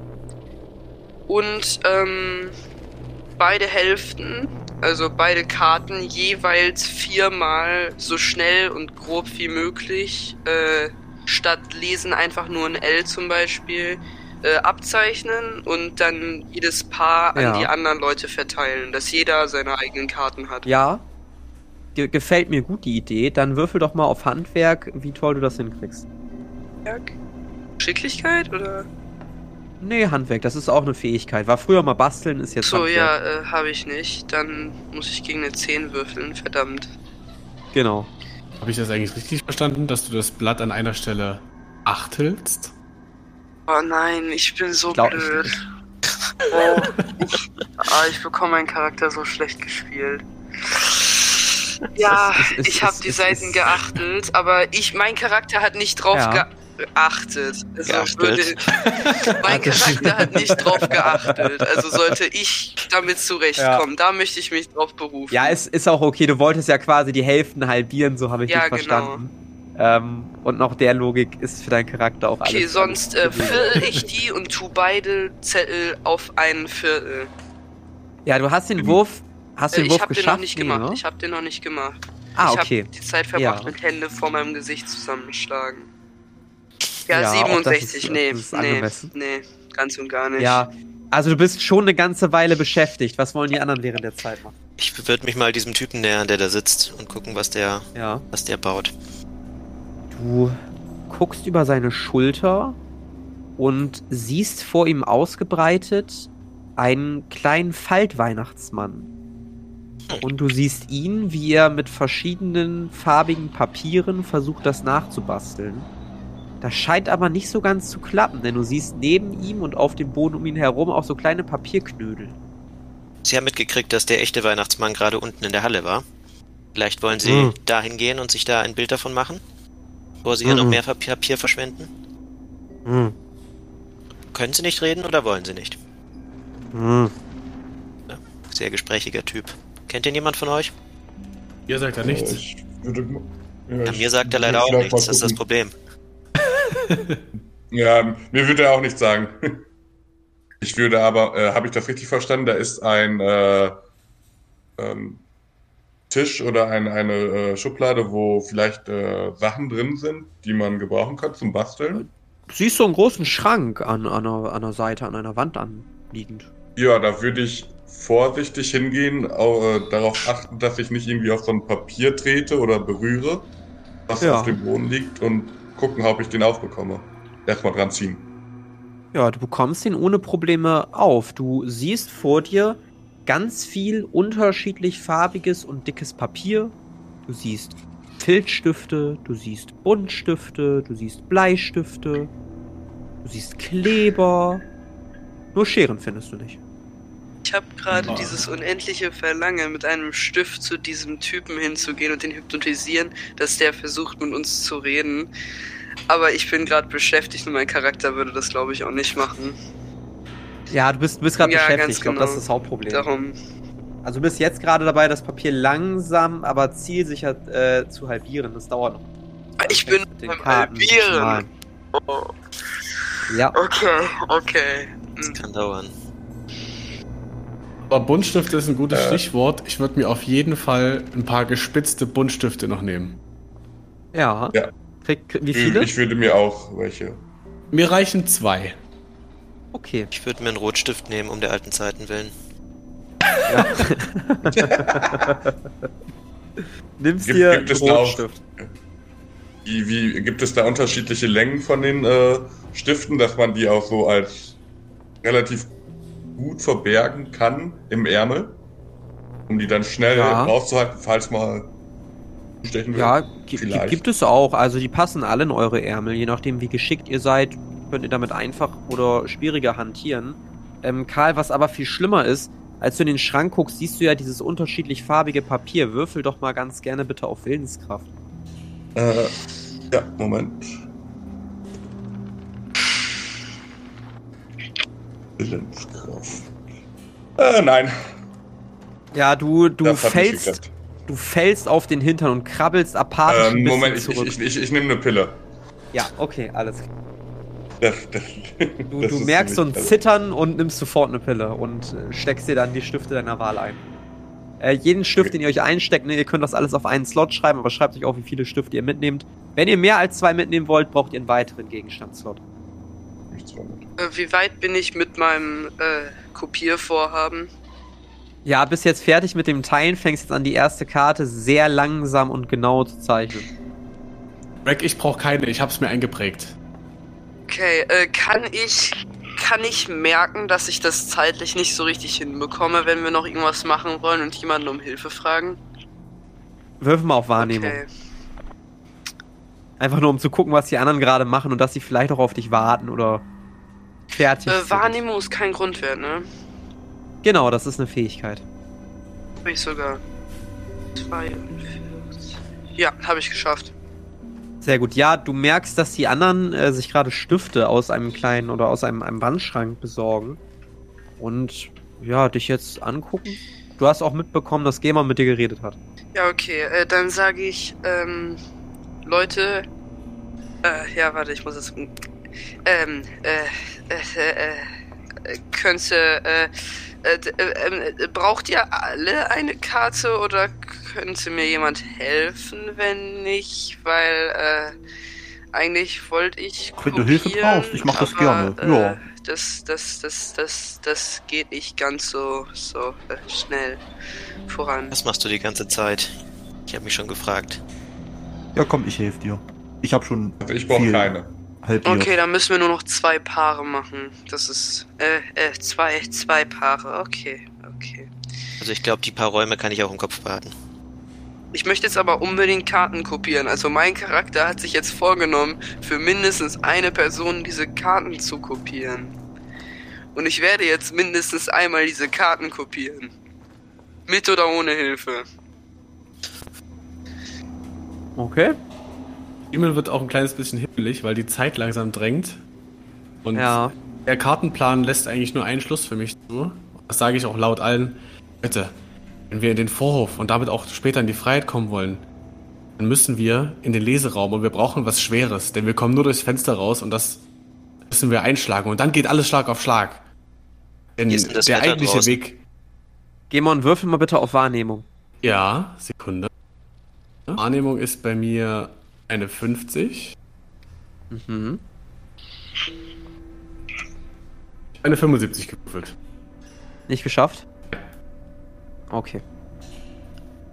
und ähm, beide Hälften, also beide Karten jeweils viermal so schnell und grob wie möglich äh, statt lesen einfach nur ein L zum Beispiel äh, abzeichnen und dann jedes Paar Ja. an die anderen Leute verteilen, dass jeder seine eigenen Karten hat. Ja, ge gefällt mir gut die Idee. Dann würfel doch mal auf Handwerk, wie toll du das hinkriegst. Schicklichkeit oder? Nee, Handwerk, das ist auch eine Fähigkeit. War früher mal basteln, ist jetzt So, Handwerk. ja, äh, habe ich nicht. Dann muss ich gegen eine 10 würfeln, verdammt. Genau. Habe ich das eigentlich richtig verstanden, dass du das Blatt an einer Stelle achtelst? Oh nein, ich bin so Glaub ich blöd. nicht. Oh, ich, ah, ich bekomme meinen Charakter so schlecht gespielt. <laughs> Ja, Es es ich habe die es Seiten geachtet, aber ich, mein Charakter hat nicht drauf Ja. geachtet. Also Geachtet. würde, <laughs> mein <laughs> Charakter hat nicht drauf geachtet. Also sollte ich damit zurechtkommen. Da möchte ich mich drauf berufen. Ja, es ist auch okay. Du wolltest ja quasi die Hälften halbieren, so habe ich Ja, dich verstanden. Ähm, und nach der Logik ist für deinen Charakter auch alles. Okay, sonst äh, viertel ich die und tu beide Zettel auf ein Viertel. Ja, du hast den Wurf. Hast du Äh, den ich Wurf den geschafft? noch nicht Nee, gemacht. ne? Ich habe den noch nicht gemacht. Ah, ich okay. habe die Zeit verbracht Ja. mit Hände vor meinem Gesicht zusammenschlagen. Ja, Ja, auch das 67, ist- nee, das ist nee, nee, ganz und gar nicht. Ja, also du bist schon eine ganze Weile beschäftigt. Was wollen die anderen während der Zeit machen? Ich würde mich mal diesem Typen nähern, der da sitzt und gucken, was der, Ja. was der baut. Du guckst über seine Schulter und siehst vor ihm ausgebreitet einen kleinen Faltweihnachtsmann. Und du siehst ihn, wie er mit verschiedenen farbigen Papieren versucht, das nachzubasteln. Das scheint aber nicht so ganz zu klappen, denn du siehst neben ihm und auf dem Boden um ihn herum auch so kleine Papierknödel. Sie haben mitgekriegt, dass der echte Weihnachtsmann gerade unten in der Halle war. Vielleicht wollen Sie Mhm. dahin gehen und sich da ein Bild davon machen? Bevor Sie hier noch Mhm. mehr Papier, Papier verschwenden? Hm. Können Sie nicht reden oder wollen Sie nicht? Hm. Sehr gesprächiger Typ. Kennt ihn jemand von euch? Ihr sagt ja nichts. Ich würde, ja, Ja, mir sagt er leider auch nichts, das ist das. Problem. <laughs> Ja, mir würde er auch nichts sagen. <laughs> Ich würde aber, äh, habe ich das richtig verstanden? Da ist ein äh, ähm, Tisch oder ein, eine äh, Schublade, wo vielleicht äh, Sachen drin sind, die man gebrauchen kann zum Basteln. Du siehst so einen großen Schrank an, an, einer, an einer Seite, an einer Wand anliegend. Ja, da würde ich vorsichtig hingehen, auch, äh, darauf achten, dass ich nicht irgendwie auf so ein Papier trete oder berühre, was Ja. auf dem Boden liegt und gucken, ob ich den aufbekomme. Erstmal dran ziehen. Ja, du bekommst ihn ohne Probleme auf. Du siehst vor dir ganz viel unterschiedlich farbiges und dickes Papier. Du siehst Filzstifte, du siehst Buntstifte, du siehst Bleistifte, du siehst Kleber. Nur Scheren findest du nicht. Ich habe gerade dieses unendliche Verlangen, mit einem Stift zu diesem Typen hinzugehen und den hypnotisieren, dass der versucht, mit uns zu reden. Aber ich bin gerade beschäftigt und mein Charakter würde das, glaube ich, auch nicht machen. Ja, du bist, du bist gerade Ja, beschäftigt. ganz Ich glaube, das genau. ist das Hauptproblem. Darum. Also du bist jetzt gerade dabei, das Papier langsam, aber zielsicher äh, zu halbieren. Das dauert noch. Ich bin beim Halbieren. Oh, Ja, okay, okay. Das Hm. kann dauern. Aber Buntstifte ist ein gutes Äh. Stichwort. Ich würde mir auf jeden Fall ein paar gespitzte Buntstifte noch nehmen. ja. Ja. Krieg, wie viele? Ich würde mir auch welche. Mir reichen zwei. Okay. Ich würde mir einen Rotstift nehmen, um der alten Zeiten willen. <laughs> Nimmst Gibt- dir gibt es einen da auch- Rotstift. Wie, wie gibt es da unterschiedliche Längen von den äh, Stiften, dass man die auch so als relativ gut verbergen kann im Ärmel? Um die dann schnell Ja. rauszuhalten, falls mal stechen will? Ja, Vielleicht. gibt es auch. Also die passen alle in eure Ärmel. Je nachdem, wie geschickt ihr seid, könnt ihr damit einfach oder schwieriger hantieren. Ähm, Karl, was aber viel schlimmer ist, als du in den Schrank guckst, siehst du ja dieses unterschiedlich farbige Papier. Würfel doch mal ganz gerne bitte auf Willenskraft. Äh, ja, Moment. Willenskraft. Äh, nein. Ja, du, du fällst, du fällst auf den Hintern und krabbelst apathisch ein Ähm, bisschen Moment, ich, zurück. ich, ich, ich, ich nehme eine Pille. ja, okay, alles klar. Das, das, Du, das du merkst so ein Zittern und nimmst sofort eine Pille und äh, steckst dir dann die Stifte deiner Wahl ein. Äh, jeden Stift, Okay. den ihr euch einsteckt, ne, ihr könnt das alles auf einen Slot schreiben, aber schreibt euch auch, wie viele Stifte ihr mitnehmt. Wenn ihr mehr als zwei mitnehmen wollt, braucht ihr einen weiteren Gegenstandsslot. Äh, Wie weit bin ich mit meinem äh, Kopiervorhaben? Ja, bist jetzt fertig mit dem Teilen, fängst jetzt an, die erste Karte sehr langsam und genau zu zeichnen. Greg, ich brauche keine, ich hab's mir eingeprägt. Okay, äh, kann ich kann ich merken, dass ich das zeitlich nicht so richtig hinbekomme, wenn wir noch irgendwas machen wollen und jemanden um Hilfe fragen? Würfel mal auf Wahrnehmung. Okay. Einfach nur, um zu gucken, was die anderen gerade machen und dass sie vielleicht auch auf dich warten oder fertig Äh. Wahrnehmung ist kein Grundwert, ne? Genau, das ist eine Fähigkeit. Hab ich sogar. 42. Ja, habe ich geschafft. Sehr gut. Ja, du merkst, dass die anderen äh, sich gerade Stifte aus einem kleinen oder aus einem, einem Wandschrank besorgen. Und ja, dich jetzt angucken. Du hast auch mitbekommen, dass Gamer mit dir geredet hat. Ja, okay, äh, dann sage ich, ähm, Leute, äh, ja, warte, ich muss es, ähm, äh, äh, äh, könnte, äh, äh, äh, äh, braucht ihr alle eine Karte oder könnte mir jemand helfen, wenn nicht, weil, äh, eigentlich wollte ich Wenn du Hilfe brauchst, ich mach das aber, gerne, ja. Äh, das, das, das, das, das geht nicht ganz so, so äh, schnell voran. Was machst du die ganze Zeit? Ich habe mich schon gefragt. Ja, komm, ich helfe dir. Ich habe schon Also ich brauche keine. Halbiert. Okay, dann müssen wir nur noch zwei Paare machen. Das ist, äh, äh, zwei, zwei Paare. Okay, okay. Also ich glaube, die paar Räume kann ich auch im Kopf behalten. Ich möchte jetzt aber unbedingt Karten kopieren. Also mein Charakter hat sich jetzt vorgenommen, für mindestens eine Person diese Karten zu kopieren. Und ich werde jetzt mindestens einmal diese Karten kopieren. Mit oder ohne Hilfe. Okay. Himmel wird auch ein kleines bisschen himmelig, weil die Zeit langsam drängt. Und Ja. der Kartenplan lässt eigentlich nur einen Schluss für mich zu. Das sage ich auch laut allen. Bitte, wenn wir in den Vorhof und damit auch später in die Freiheit kommen wollen, dann müssen wir in den Leseraum und wir brauchen was Schweres, denn wir kommen nur durchs Fenster raus und das müssen wir einschlagen und dann geht alles Schlag auf Schlag. Denn der Wetter eigentliche draußen? Weg. Gemon, würfel mal bitte auf Wahrnehmung. Ja, Sekunde. Wahrnehmung ist bei mir eine 50. Mhm. Eine 75 gewürfelt. Nicht geschafft? Okay.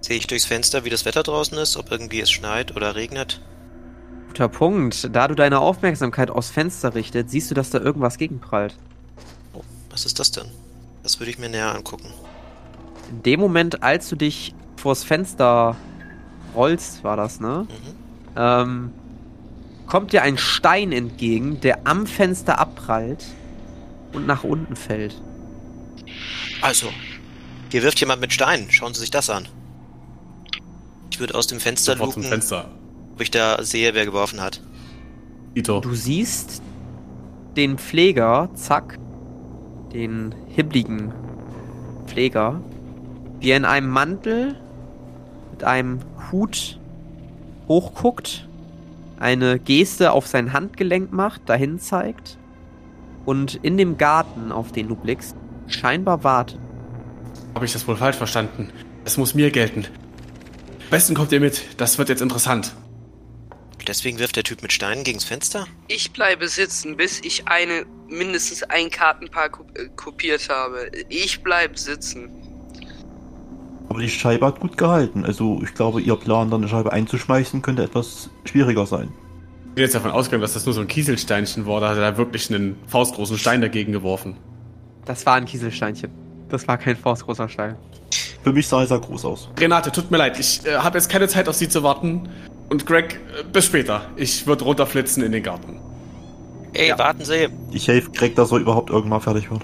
Sehe ich durchs Fenster, wie das Wetter draußen ist, ob irgendwie es schneit oder regnet? Guter Punkt. Da du deine Aufmerksamkeit aufs Fenster richtet, siehst du, dass da irgendwas gegenprallt. Oh, was ist das denn? Das würde ich mir näher angucken. In dem Moment, als du dich vors Fenster rollst, war das, ne? Mhm. Ähm, kommt dir ein Stein entgegen, der am Fenster abprallt und nach unten fällt. Also, hier wirft jemand mit Steinen. Schauen Sie sich das an. Ich würde aus dem Fenster Sofort zum luken, Fenster. ob ich da sehe, wer geworfen hat. Ito. Du siehst den Pfleger, zack, den hibbligen Pfleger, wie er in einem Mantel mit einem Hut hochguckt, eine Geste auf sein Handgelenk macht, dahin zeigt und in dem Garten, auf den du blickst, scheinbar wartet. Habe ich das wohl falsch verstanden? Es muss mir gelten. Am besten kommt ihr mit, das wird jetzt interessant. Deswegen wirft der Typ mit Steinen gegens Fenster? Ich bleibe sitzen, bis ich eine mindestens ein Kartenpaar äh, kopiert habe. Ich bleibe sitzen. Aber die Scheibe hat gut gehalten. Also ich glaube, ihr Plan, dann eine Scheibe einzuschmeißen, könnte etwas schwieriger sein. Ich bin jetzt davon ausgegangen, dass das nur so ein Kieselsteinchen war. Da hat er da wirklich einen faustgroßen Stein dagegen geworfen. Das war ein Kieselsteinchen. Das war kein faustgroßer Stein. Für mich sah es ja groß aus. Renate, tut mir leid, ich äh, habe jetzt keine Zeit auf Sie zu warten. Und Greg, äh, bis später. Ich würde runterflitzen in den Garten. Ey, Ja. warten Sie. Ich helfe Greg, dass er überhaupt irgendwann fertig wird.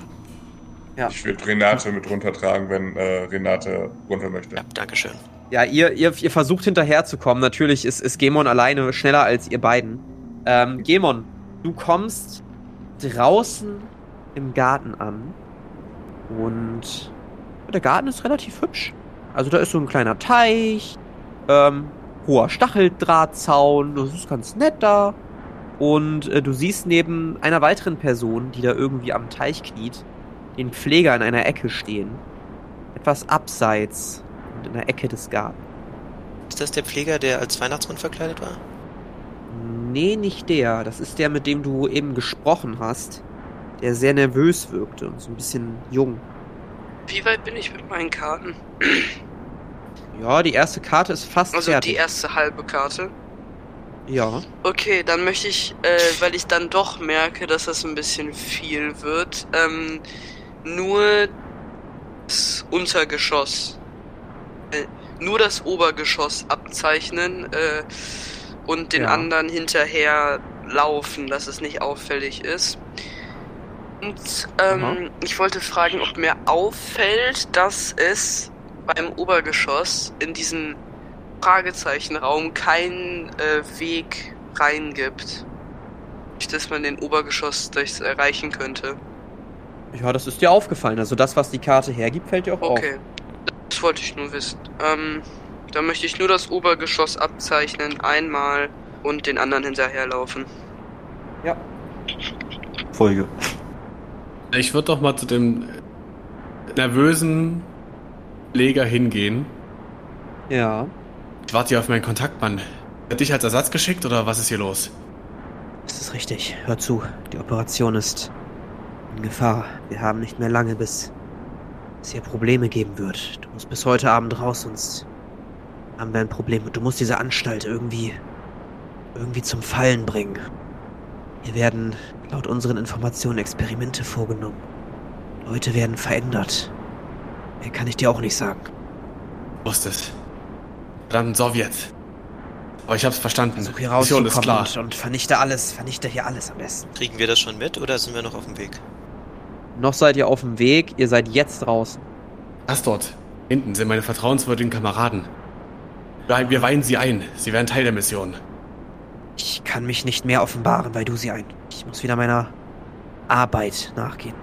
Ja. Ich würde Renate mit runtertragen, wenn äh, Renate runter möchte. Ja, dankeschön. Ja, ihr, ihr, ihr versucht hinterherzukommen. Natürlich ist, ist Gemon alleine schneller als ihr beiden. Ähm, Gemon, du kommst draußen im Garten an. Und der Garten ist relativ hübsch. Also da ist so ein kleiner Teich, ähm, hoher Stacheldrahtzaun, das ist ganz nett da. Und äh, du siehst neben einer weiteren Person, die da irgendwie am Teich kniet, den Pfleger in einer Ecke stehen. Etwas abseits und in der Ecke des Gartens. Ist das der Pfleger, der als Weihnachtsmann verkleidet war? Nee, nicht der. Das ist der, mit dem du eben gesprochen hast. Der sehr nervös wirkte und so ein bisschen jung. Wie weit bin ich mit meinen Karten? Ja, die erste Karte ist fast Also fertig. die erste halbe Karte. ja. Okay, dann möchte ich, äh, weil ich dann doch merke, dass das ein bisschen viel wird, ähm, nur das Untergeschoss, äh, nur das Obergeschoss abzeichnen äh, und den Ja. anderen hinterher laufen, dass es nicht auffällig ist. Und ähm, ich wollte fragen, ob mir auffällt, dass es beim Obergeschoss in diesen Fragezeichenraum keinen äh, Weg rein gibt. Nicht, dass man den Obergeschoss durchs erreichen könnte. Ja, das ist dir aufgefallen. Also das, was die Karte hergibt, fällt dir auch auf. Okay. Das wollte ich nur wissen. Ähm, dann möchte ich nur das Obergeschoss abzeichnen, einmal und den anderen hinterherlaufen. Ja. Folge. Ich würde doch mal zu dem nervösen Pfleger hingehen. Ja. Ich warte hier auf meinen Kontaktmann. Hat dich als Ersatz geschickt oder was ist hier los? Das ist richtig. Hör zu. Die Operation ist in Gefahr. Wir haben nicht mehr lange, bis es hier Probleme geben wird. Du musst bis heute Abend raus, sonst haben wir ein Problem. Du musst diese Anstalt irgendwie irgendwie zum Fallen bringen. Hier werden laut unseren Informationen Experimente vorgenommen. Leute werden verändert. Mehr kann ich dir auch nicht sagen. Wusste es. Verdammt Sowjet. Aber ich hab's verstanden. Versuch hier Mission ist klar. und, und vernichte alles. Vernichte hier alles am besten. Kriegen wir das schon mit oder sind wir noch auf dem Weg? Noch seid ihr auf dem Weg. Ihr seid jetzt draußen. Das dort. Hinten sind meine vertrauenswürdigen Kameraden. Wir weihen sie ein. Sie werden Teil der Mission. Ich kann mich nicht mehr offenbaren, weil du sie ein. Ich muss wieder meiner Arbeit nachgehen.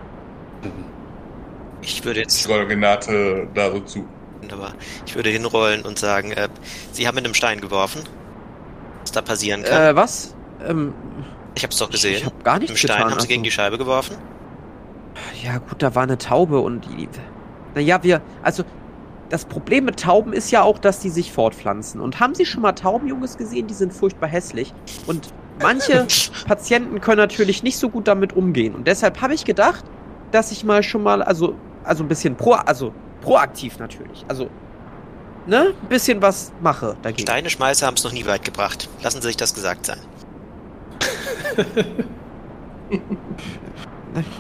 Ich würde Ich jetzt, roll Renate da so zu. wunderbar, ich würde hinrollen und sagen, äh, Sie haben mit einem Stein geworfen. Was da passieren kann. Äh, was? Ähm, ich hab's doch ich, gesehen. ich hab gar Mit dem nichts Stein getan. haben Sie gegen die also. Scheibe geworfen. Ja, gut, da war eine Taube und die. Naja, wir. Also, das Problem mit Tauben ist ja auch, dass die sich fortpflanzen. Und haben Sie schon mal Taubenjunges gesehen? Die sind furchtbar hässlich. Und manche <laughs> Patienten können natürlich nicht so gut damit umgehen. Und deshalb habe ich gedacht, dass ich mal schon mal, also, also ein bisschen pro, also proaktiv natürlich. Also, ne, ein bisschen was mache dagegen. Steine Schmeißer haben es noch nie weit gebracht. Lassen Sie sich das gesagt sein. <laughs>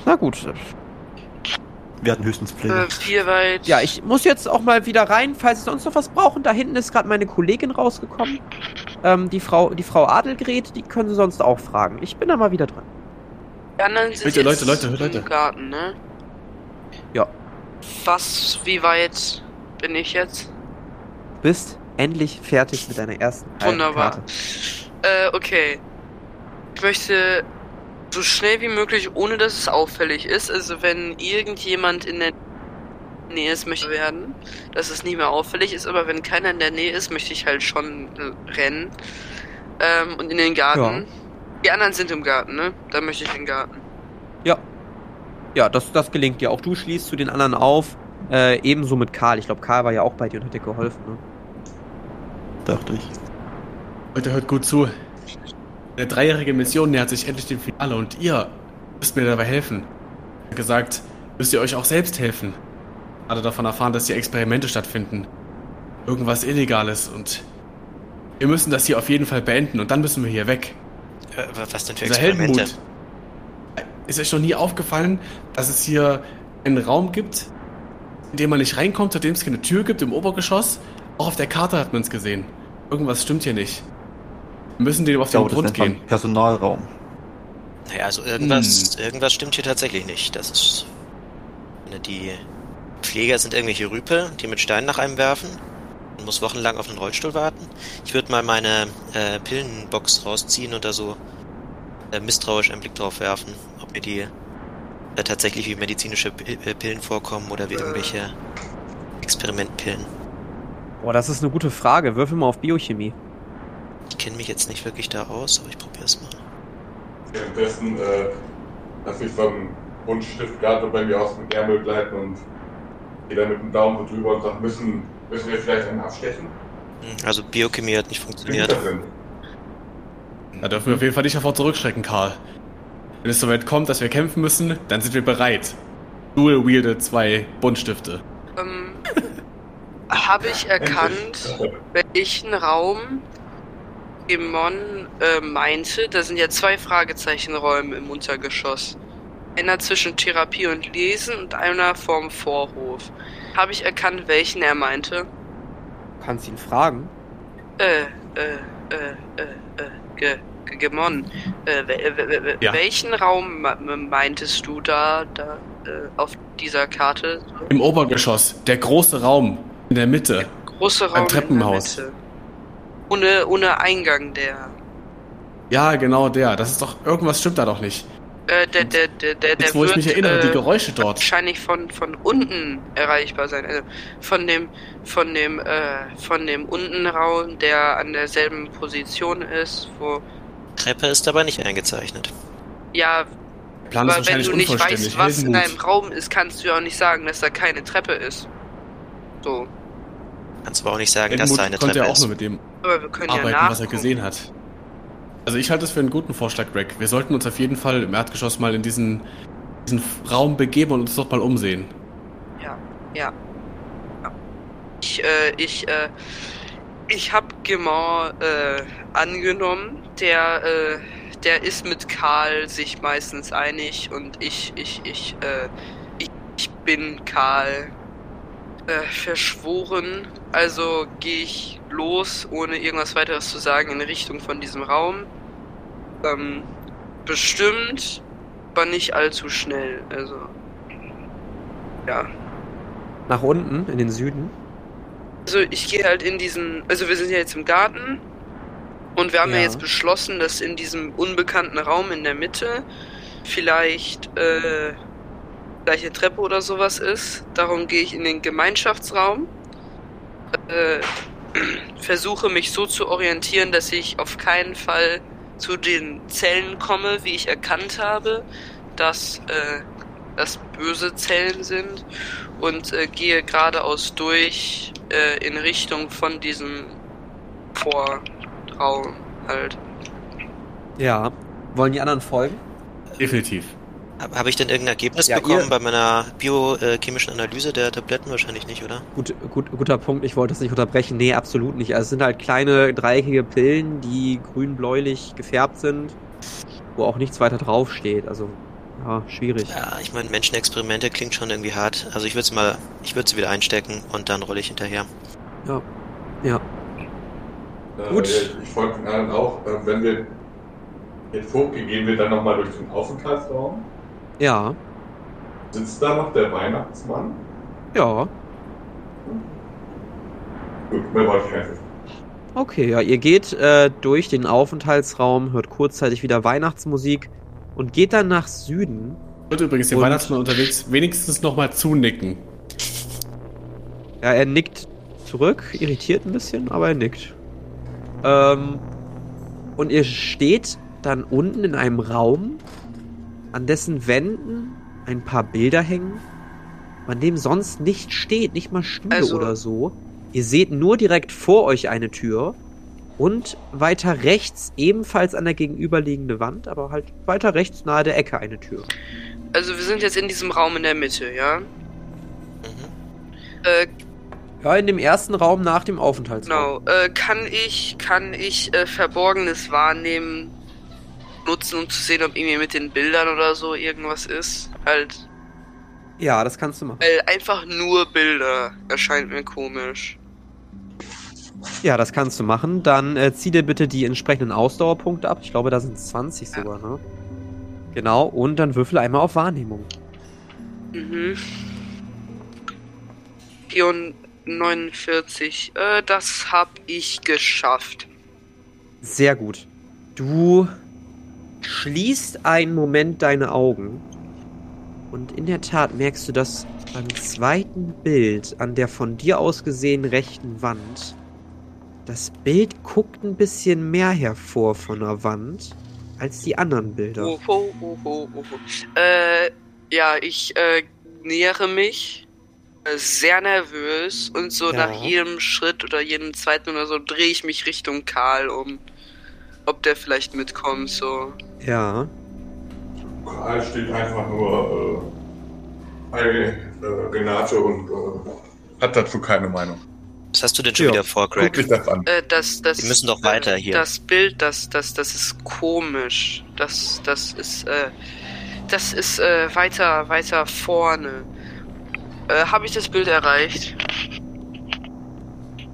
Na gut. Wir hatten höchstens Pläne. Äh, wie weit? Ja, ich muss jetzt auch mal wieder rein, falls Sie sonst noch was brauchen. Da hinten ist gerade meine Kollegin rausgekommen. Ähm, die Frau, die Frau Adelgret, die können Sie sonst auch fragen. Ich bin da mal wieder dran. Die anderen sind Leute, jetzt Leute, Leute, Leute. im Garten, ne? Ja. Was, wie weit bin ich jetzt? Bist endlich fertig mit deiner ersten Wunderbar. Karte. Äh, okay. Ich möchte so schnell wie möglich, ohne dass es auffällig ist, also wenn irgendjemand in der Nähe ist, möchte ich werden, dass es nicht mehr auffällig ist, aber wenn keiner in der Nähe ist, möchte ich halt schon äh, rennen. Ähm, und in den Garten. Die anderen sind im Garten, ne? Da möchte ich in den Garten. Ja. Ja, das, das gelingt dir. Auch du schließt zu den anderen auf. Äh, ebenso mit Karl. Ich glaube, Karl war ja auch bei dir und hat dir geholfen, ne? Dachte ich. Leute, hört gut zu. Eine dreijährige Mission nähert sich endlich dem Finale und ihr müsst mir dabei helfen. Gesagt, müsst ihr euch auch selbst helfen. Hatte davon erfahren, dass hier Experimente stattfinden. Irgendwas Illegales und wir müssen das hier auf jeden Fall beenden und dann müssen wir hier weg. Äh, was denn für Dieser Experimente? Heldenmut. Ist euch noch nie aufgefallen, dass es hier einen Raum gibt, in dem man nicht reinkommt, seitdem es keine Tür gibt im Obergeschoss? Auch auf der Karte hat man es gesehen. Irgendwas stimmt hier nicht. Müssen dem auf den glaube, Grund gehen. Personalraum. Naja, also irgendwas, Hm. irgendwas stimmt hier tatsächlich nicht. Das ist. Ne, Die Pfleger sind irgendwelche Rüpel, die mit Steinen nach einem werfen. Man muss wochenlang auf einen Rollstuhl warten. Ich würde mal meine äh, Pillenbox rausziehen und da so äh, misstrauisch einen Blick drauf werfen, ob mir die äh, tatsächlich wie medizinische äh, Pillen vorkommen oder wie irgendwelche Experimentpillen. Boah, das ist eine gute Frage. Würfel mal auf Biochemie. Ich kenne mich jetzt nicht wirklich da aus, aber ich probiere es mal. Währenddessen äh, lasse ich so einen Buntstift gerade bei mir aus dem Ärmel gleiten und gehe dann mit dem Daumen so drüber und sage, müssen, müssen wir vielleicht einen abstechen? Hm, Also Biochemie hat nicht funktioniert. Da dürfen wir auf jeden Fall nicht davor zurückschrecken, Karl. Wenn es soweit kommt, dass wir kämpfen müssen, dann sind wir bereit. Dual wielde zwei Buntstifte. Ähm, <laughs> Habe ich erkannt, welchen Raum Gemon äh, meinte? Da sind ja zwei Fragezeichenräume im Untergeschoss. Einer zwischen Therapie und Lesen und einer vorm Vorhof. Habe ich erkannt, welchen er meinte? Kannst ihn fragen. Äh, äh, äh, äh, äh, ge, ge, Gemon. Äh, Ja. Welchen Raum me- me- meintest du da, da äh, auf dieser Karte? Im Obergeschoss, der große Raum in der Mitte. Große Raum Treppenhaus. in der Mitte. Ohne, ohne Eingang, der. Ja, genau der. Das ist doch, irgendwas stimmt da doch nicht. Äh, der, der, der, der, der Jetzt, wo ich wird, mich erinnere, äh, die Geräusche dort. wahrscheinlich von, von unten erreichbar sein. Also von dem, von dem, äh, von dem Untenraum, der an derselben Position ist, wo. Treppe ist dabei nicht eingezeichnet. Ja, Plan ist aber wenn du nicht weißt, was in Heldenmut. einem Raum ist, kannst du ja auch nicht sagen, dass da keine Treppe ist. So. Kannst aber auch nicht sagen, dass Heldenmut da eine konnte Treppe ja auch ist. nur mit dem Aber wir können ja arbeiten, nach. was er gesehen hat. Also ich halte es für einen guten Vorschlag, Greg. Wir sollten uns auf jeden Fall im Erdgeschoss mal in diesen, diesen Raum begeben und uns dort mal umsehen. Ja, ja. ja. Ich, äh, ich, äh, ich hab Gemon, äh, angenommen, der, äh, der ist mit Karl sich meistens einig und ich, ich, ich, äh, ich, ich bin Karl äh, verschworen. Also gehe ich los, ohne irgendwas weiteres zu sagen, in Richtung von diesem Raum. Ähm, bestimmt, aber nicht allzu schnell. Also, ja. Nach unten, in den Süden. Also ich gehe halt in diesen, also wir sind ja jetzt im Garten und wir haben ja, Ja. jetzt beschlossen, dass in diesem unbekannten Raum in der Mitte vielleicht äh, gleich eine Treppe oder sowas ist. Darum gehe ich in den Gemeinschaftsraum, äh, versuche mich so zu orientieren, dass ich auf keinen Fall zu den Zellen komme, wie ich erkannt habe, dass äh, das böse Zellen sind und äh, gehe geradeaus durch äh, in Richtung von diesem Vorraum halt. Ja. Wollen die anderen folgen? Definitiv. Habe hab ich denn irgendein Ergebnis Ja, bekommen ihr- bei meiner biochemischen Analyse der Tabletten? Wahrscheinlich nicht, oder? Gut, gut, guter Punkt. Ich wollte es nicht unterbrechen. Nee, absolut nicht. Also es sind halt kleine dreieckige Pillen, die grün-bläulich gefärbt sind, wo auch nichts weiter draufsteht. Also, ja, schwierig. Ja, ich meine, Menschenexperimente klingt schon irgendwie hart. Also ich würde sie mal, ich würde sie wieder einstecken und dann rolle ich hinterher. Ja. Ja. Äh, Gut. Ich, ich folge den anderen auch. Äh, wenn wir jetzt hochgehen, gehen wir dann nochmal durch den Aufenthaltsraum. Ja. Sitzt da noch der Weihnachtsmann? Ja. Gut, mehr wollte ich einfach. Okay, ja, ihr geht äh, durch den Aufenthaltsraum, hört kurzzeitig wieder Weihnachtsmusik und geht dann nach Süden. Und übrigens den Weihnachtsmann unterwegs wenigstens nochmal zunicken. Ja, er nickt zurück, irritiert ein bisschen, aber er nickt. Ähm, und ihr steht dann unten in einem Raum, an dessen Wänden ein paar Bilder hängen, an dem sonst nichts steht, nicht mal Stühle Also- oder so. Ihr seht nur direkt vor euch eine Tür und weiter rechts ebenfalls an der gegenüberliegende Wand, aber halt weiter rechts nahe der Ecke eine Tür. Also wir sind jetzt in diesem Raum in der Mitte, ja? Mhm. Äh, Ja, in dem ersten Raum nach dem Aufenthaltsraum. genau. Äh, kann ich, kann ich äh, Verborgenes wahrnehmen, nutzen, um zu sehen, ob irgendwie mit den Bildern oder so irgendwas ist? Halt, Ja, das kannst du machen. weil einfach nur Bilder erscheint mir komisch. Ja, das kannst du machen. Dann äh, zieh dir bitte die entsprechenden Ausdauerpunkte ab. Ich glaube, da sind 20 Ja. sogar, ne? Genau, und dann würfel einmal auf Wahrnehmung. Mhm. 49. Äh, das hab ich geschafft. Sehr gut. Du schließt einen Moment deine Augen und in der Tat merkst du, dass beim zweiten Bild an der von dir aus gesehen rechten Wand das Bild guckt ein bisschen mehr hervor von der Wand als die anderen Bilder. Oho, oho, oho. Äh, ja, ich äh, nähere mich äh, sehr nervös und so Ja. nach jedem Schritt oder jedem zweiten oder so drehe ich mich Richtung Karl um. Ob der vielleicht mitkommt, so. Ja. Karl steht einfach nur äh, bei äh, Renate und äh, hat dazu keine Meinung. Was hast du denn schon Ja. wieder vor, Guck Greg? dich das an. Äh, das, das, Wir müssen doch weiter äh, hier. Das Bild, das, das, das ist komisch. Das, das ist, äh, das ist äh, weiter, weiter vorne. Äh, Habe ich das Bild erreicht?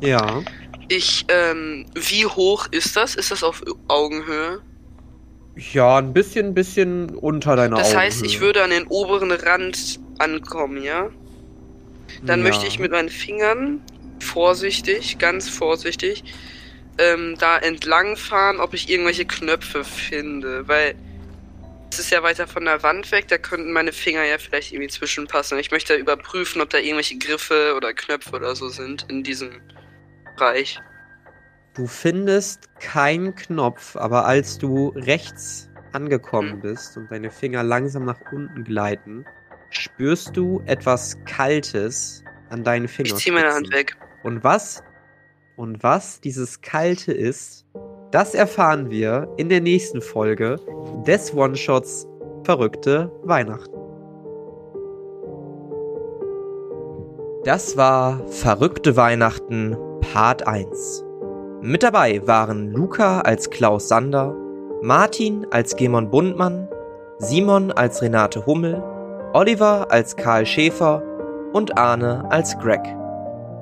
Ja. Ich, ähm, wie hoch ist das? Ist das auf Augenhöhe? Ja, ein bisschen, bisschen unter deiner Das Augenhöhe. heißt, ich würde an den oberen Rand ankommen, ja? Dann Ja. möchte ich mit meinen Fingern vorsichtig, ganz vorsichtig, ähm, da entlang fahren, ob ich irgendwelche Knöpfe finde, weil es ist ja weiter von der Wand weg, da könnten meine Finger ja vielleicht irgendwie zwischenpassen. Ich möchte überprüfen, ob da irgendwelche Griffe oder Knöpfe oder so sind in diesem Bereich. Du findest keinen Knopf, aber als du rechts angekommen Hm. bist und deine Finger langsam nach unten gleiten, spürst du etwas Kaltes an deinen Ich Fingern. ziehe meine Hand weg. Und was? Und was dieses Kalte ist, das erfahren wir in der nächsten Folge des One-Shots Verrückte Weihnachten. Das war Verrückte Weihnachten Part 1. Mit dabei waren Luca als Klaus Sander, Martin als Gemon Bundmann, Simon als Renate Hummel, Oliver als Karl Schäfer und Arne als Greg.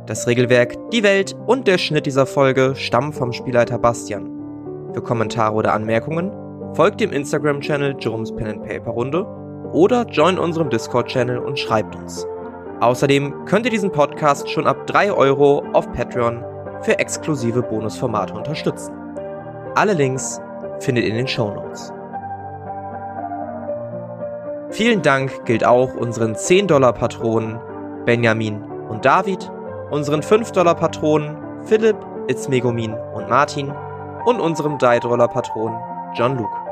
Das Regelwerk, die Welt und der Schnitt dieser Folge stammen vom Spielleiter Bastian. Für Kommentare oder Anmerkungen folgt dem Instagram-Channel Jerome's Pen and Paper Runde oder join unserem Discord-Channel und schreibt uns. Außerdem könnt ihr diesen Podcast schon ab 3 Euro auf Patreon für exklusive Bonusformate unterstützen. Alle Links findet ihr in den Shownotes. Vielen Dank gilt auch unseren 10-Dollar-Patronen Benjamin und David, unseren 5-Dollar-Patronen Philipp, Itzmegumin und Martin und unserem 3-Dollar-Patronen John Luke.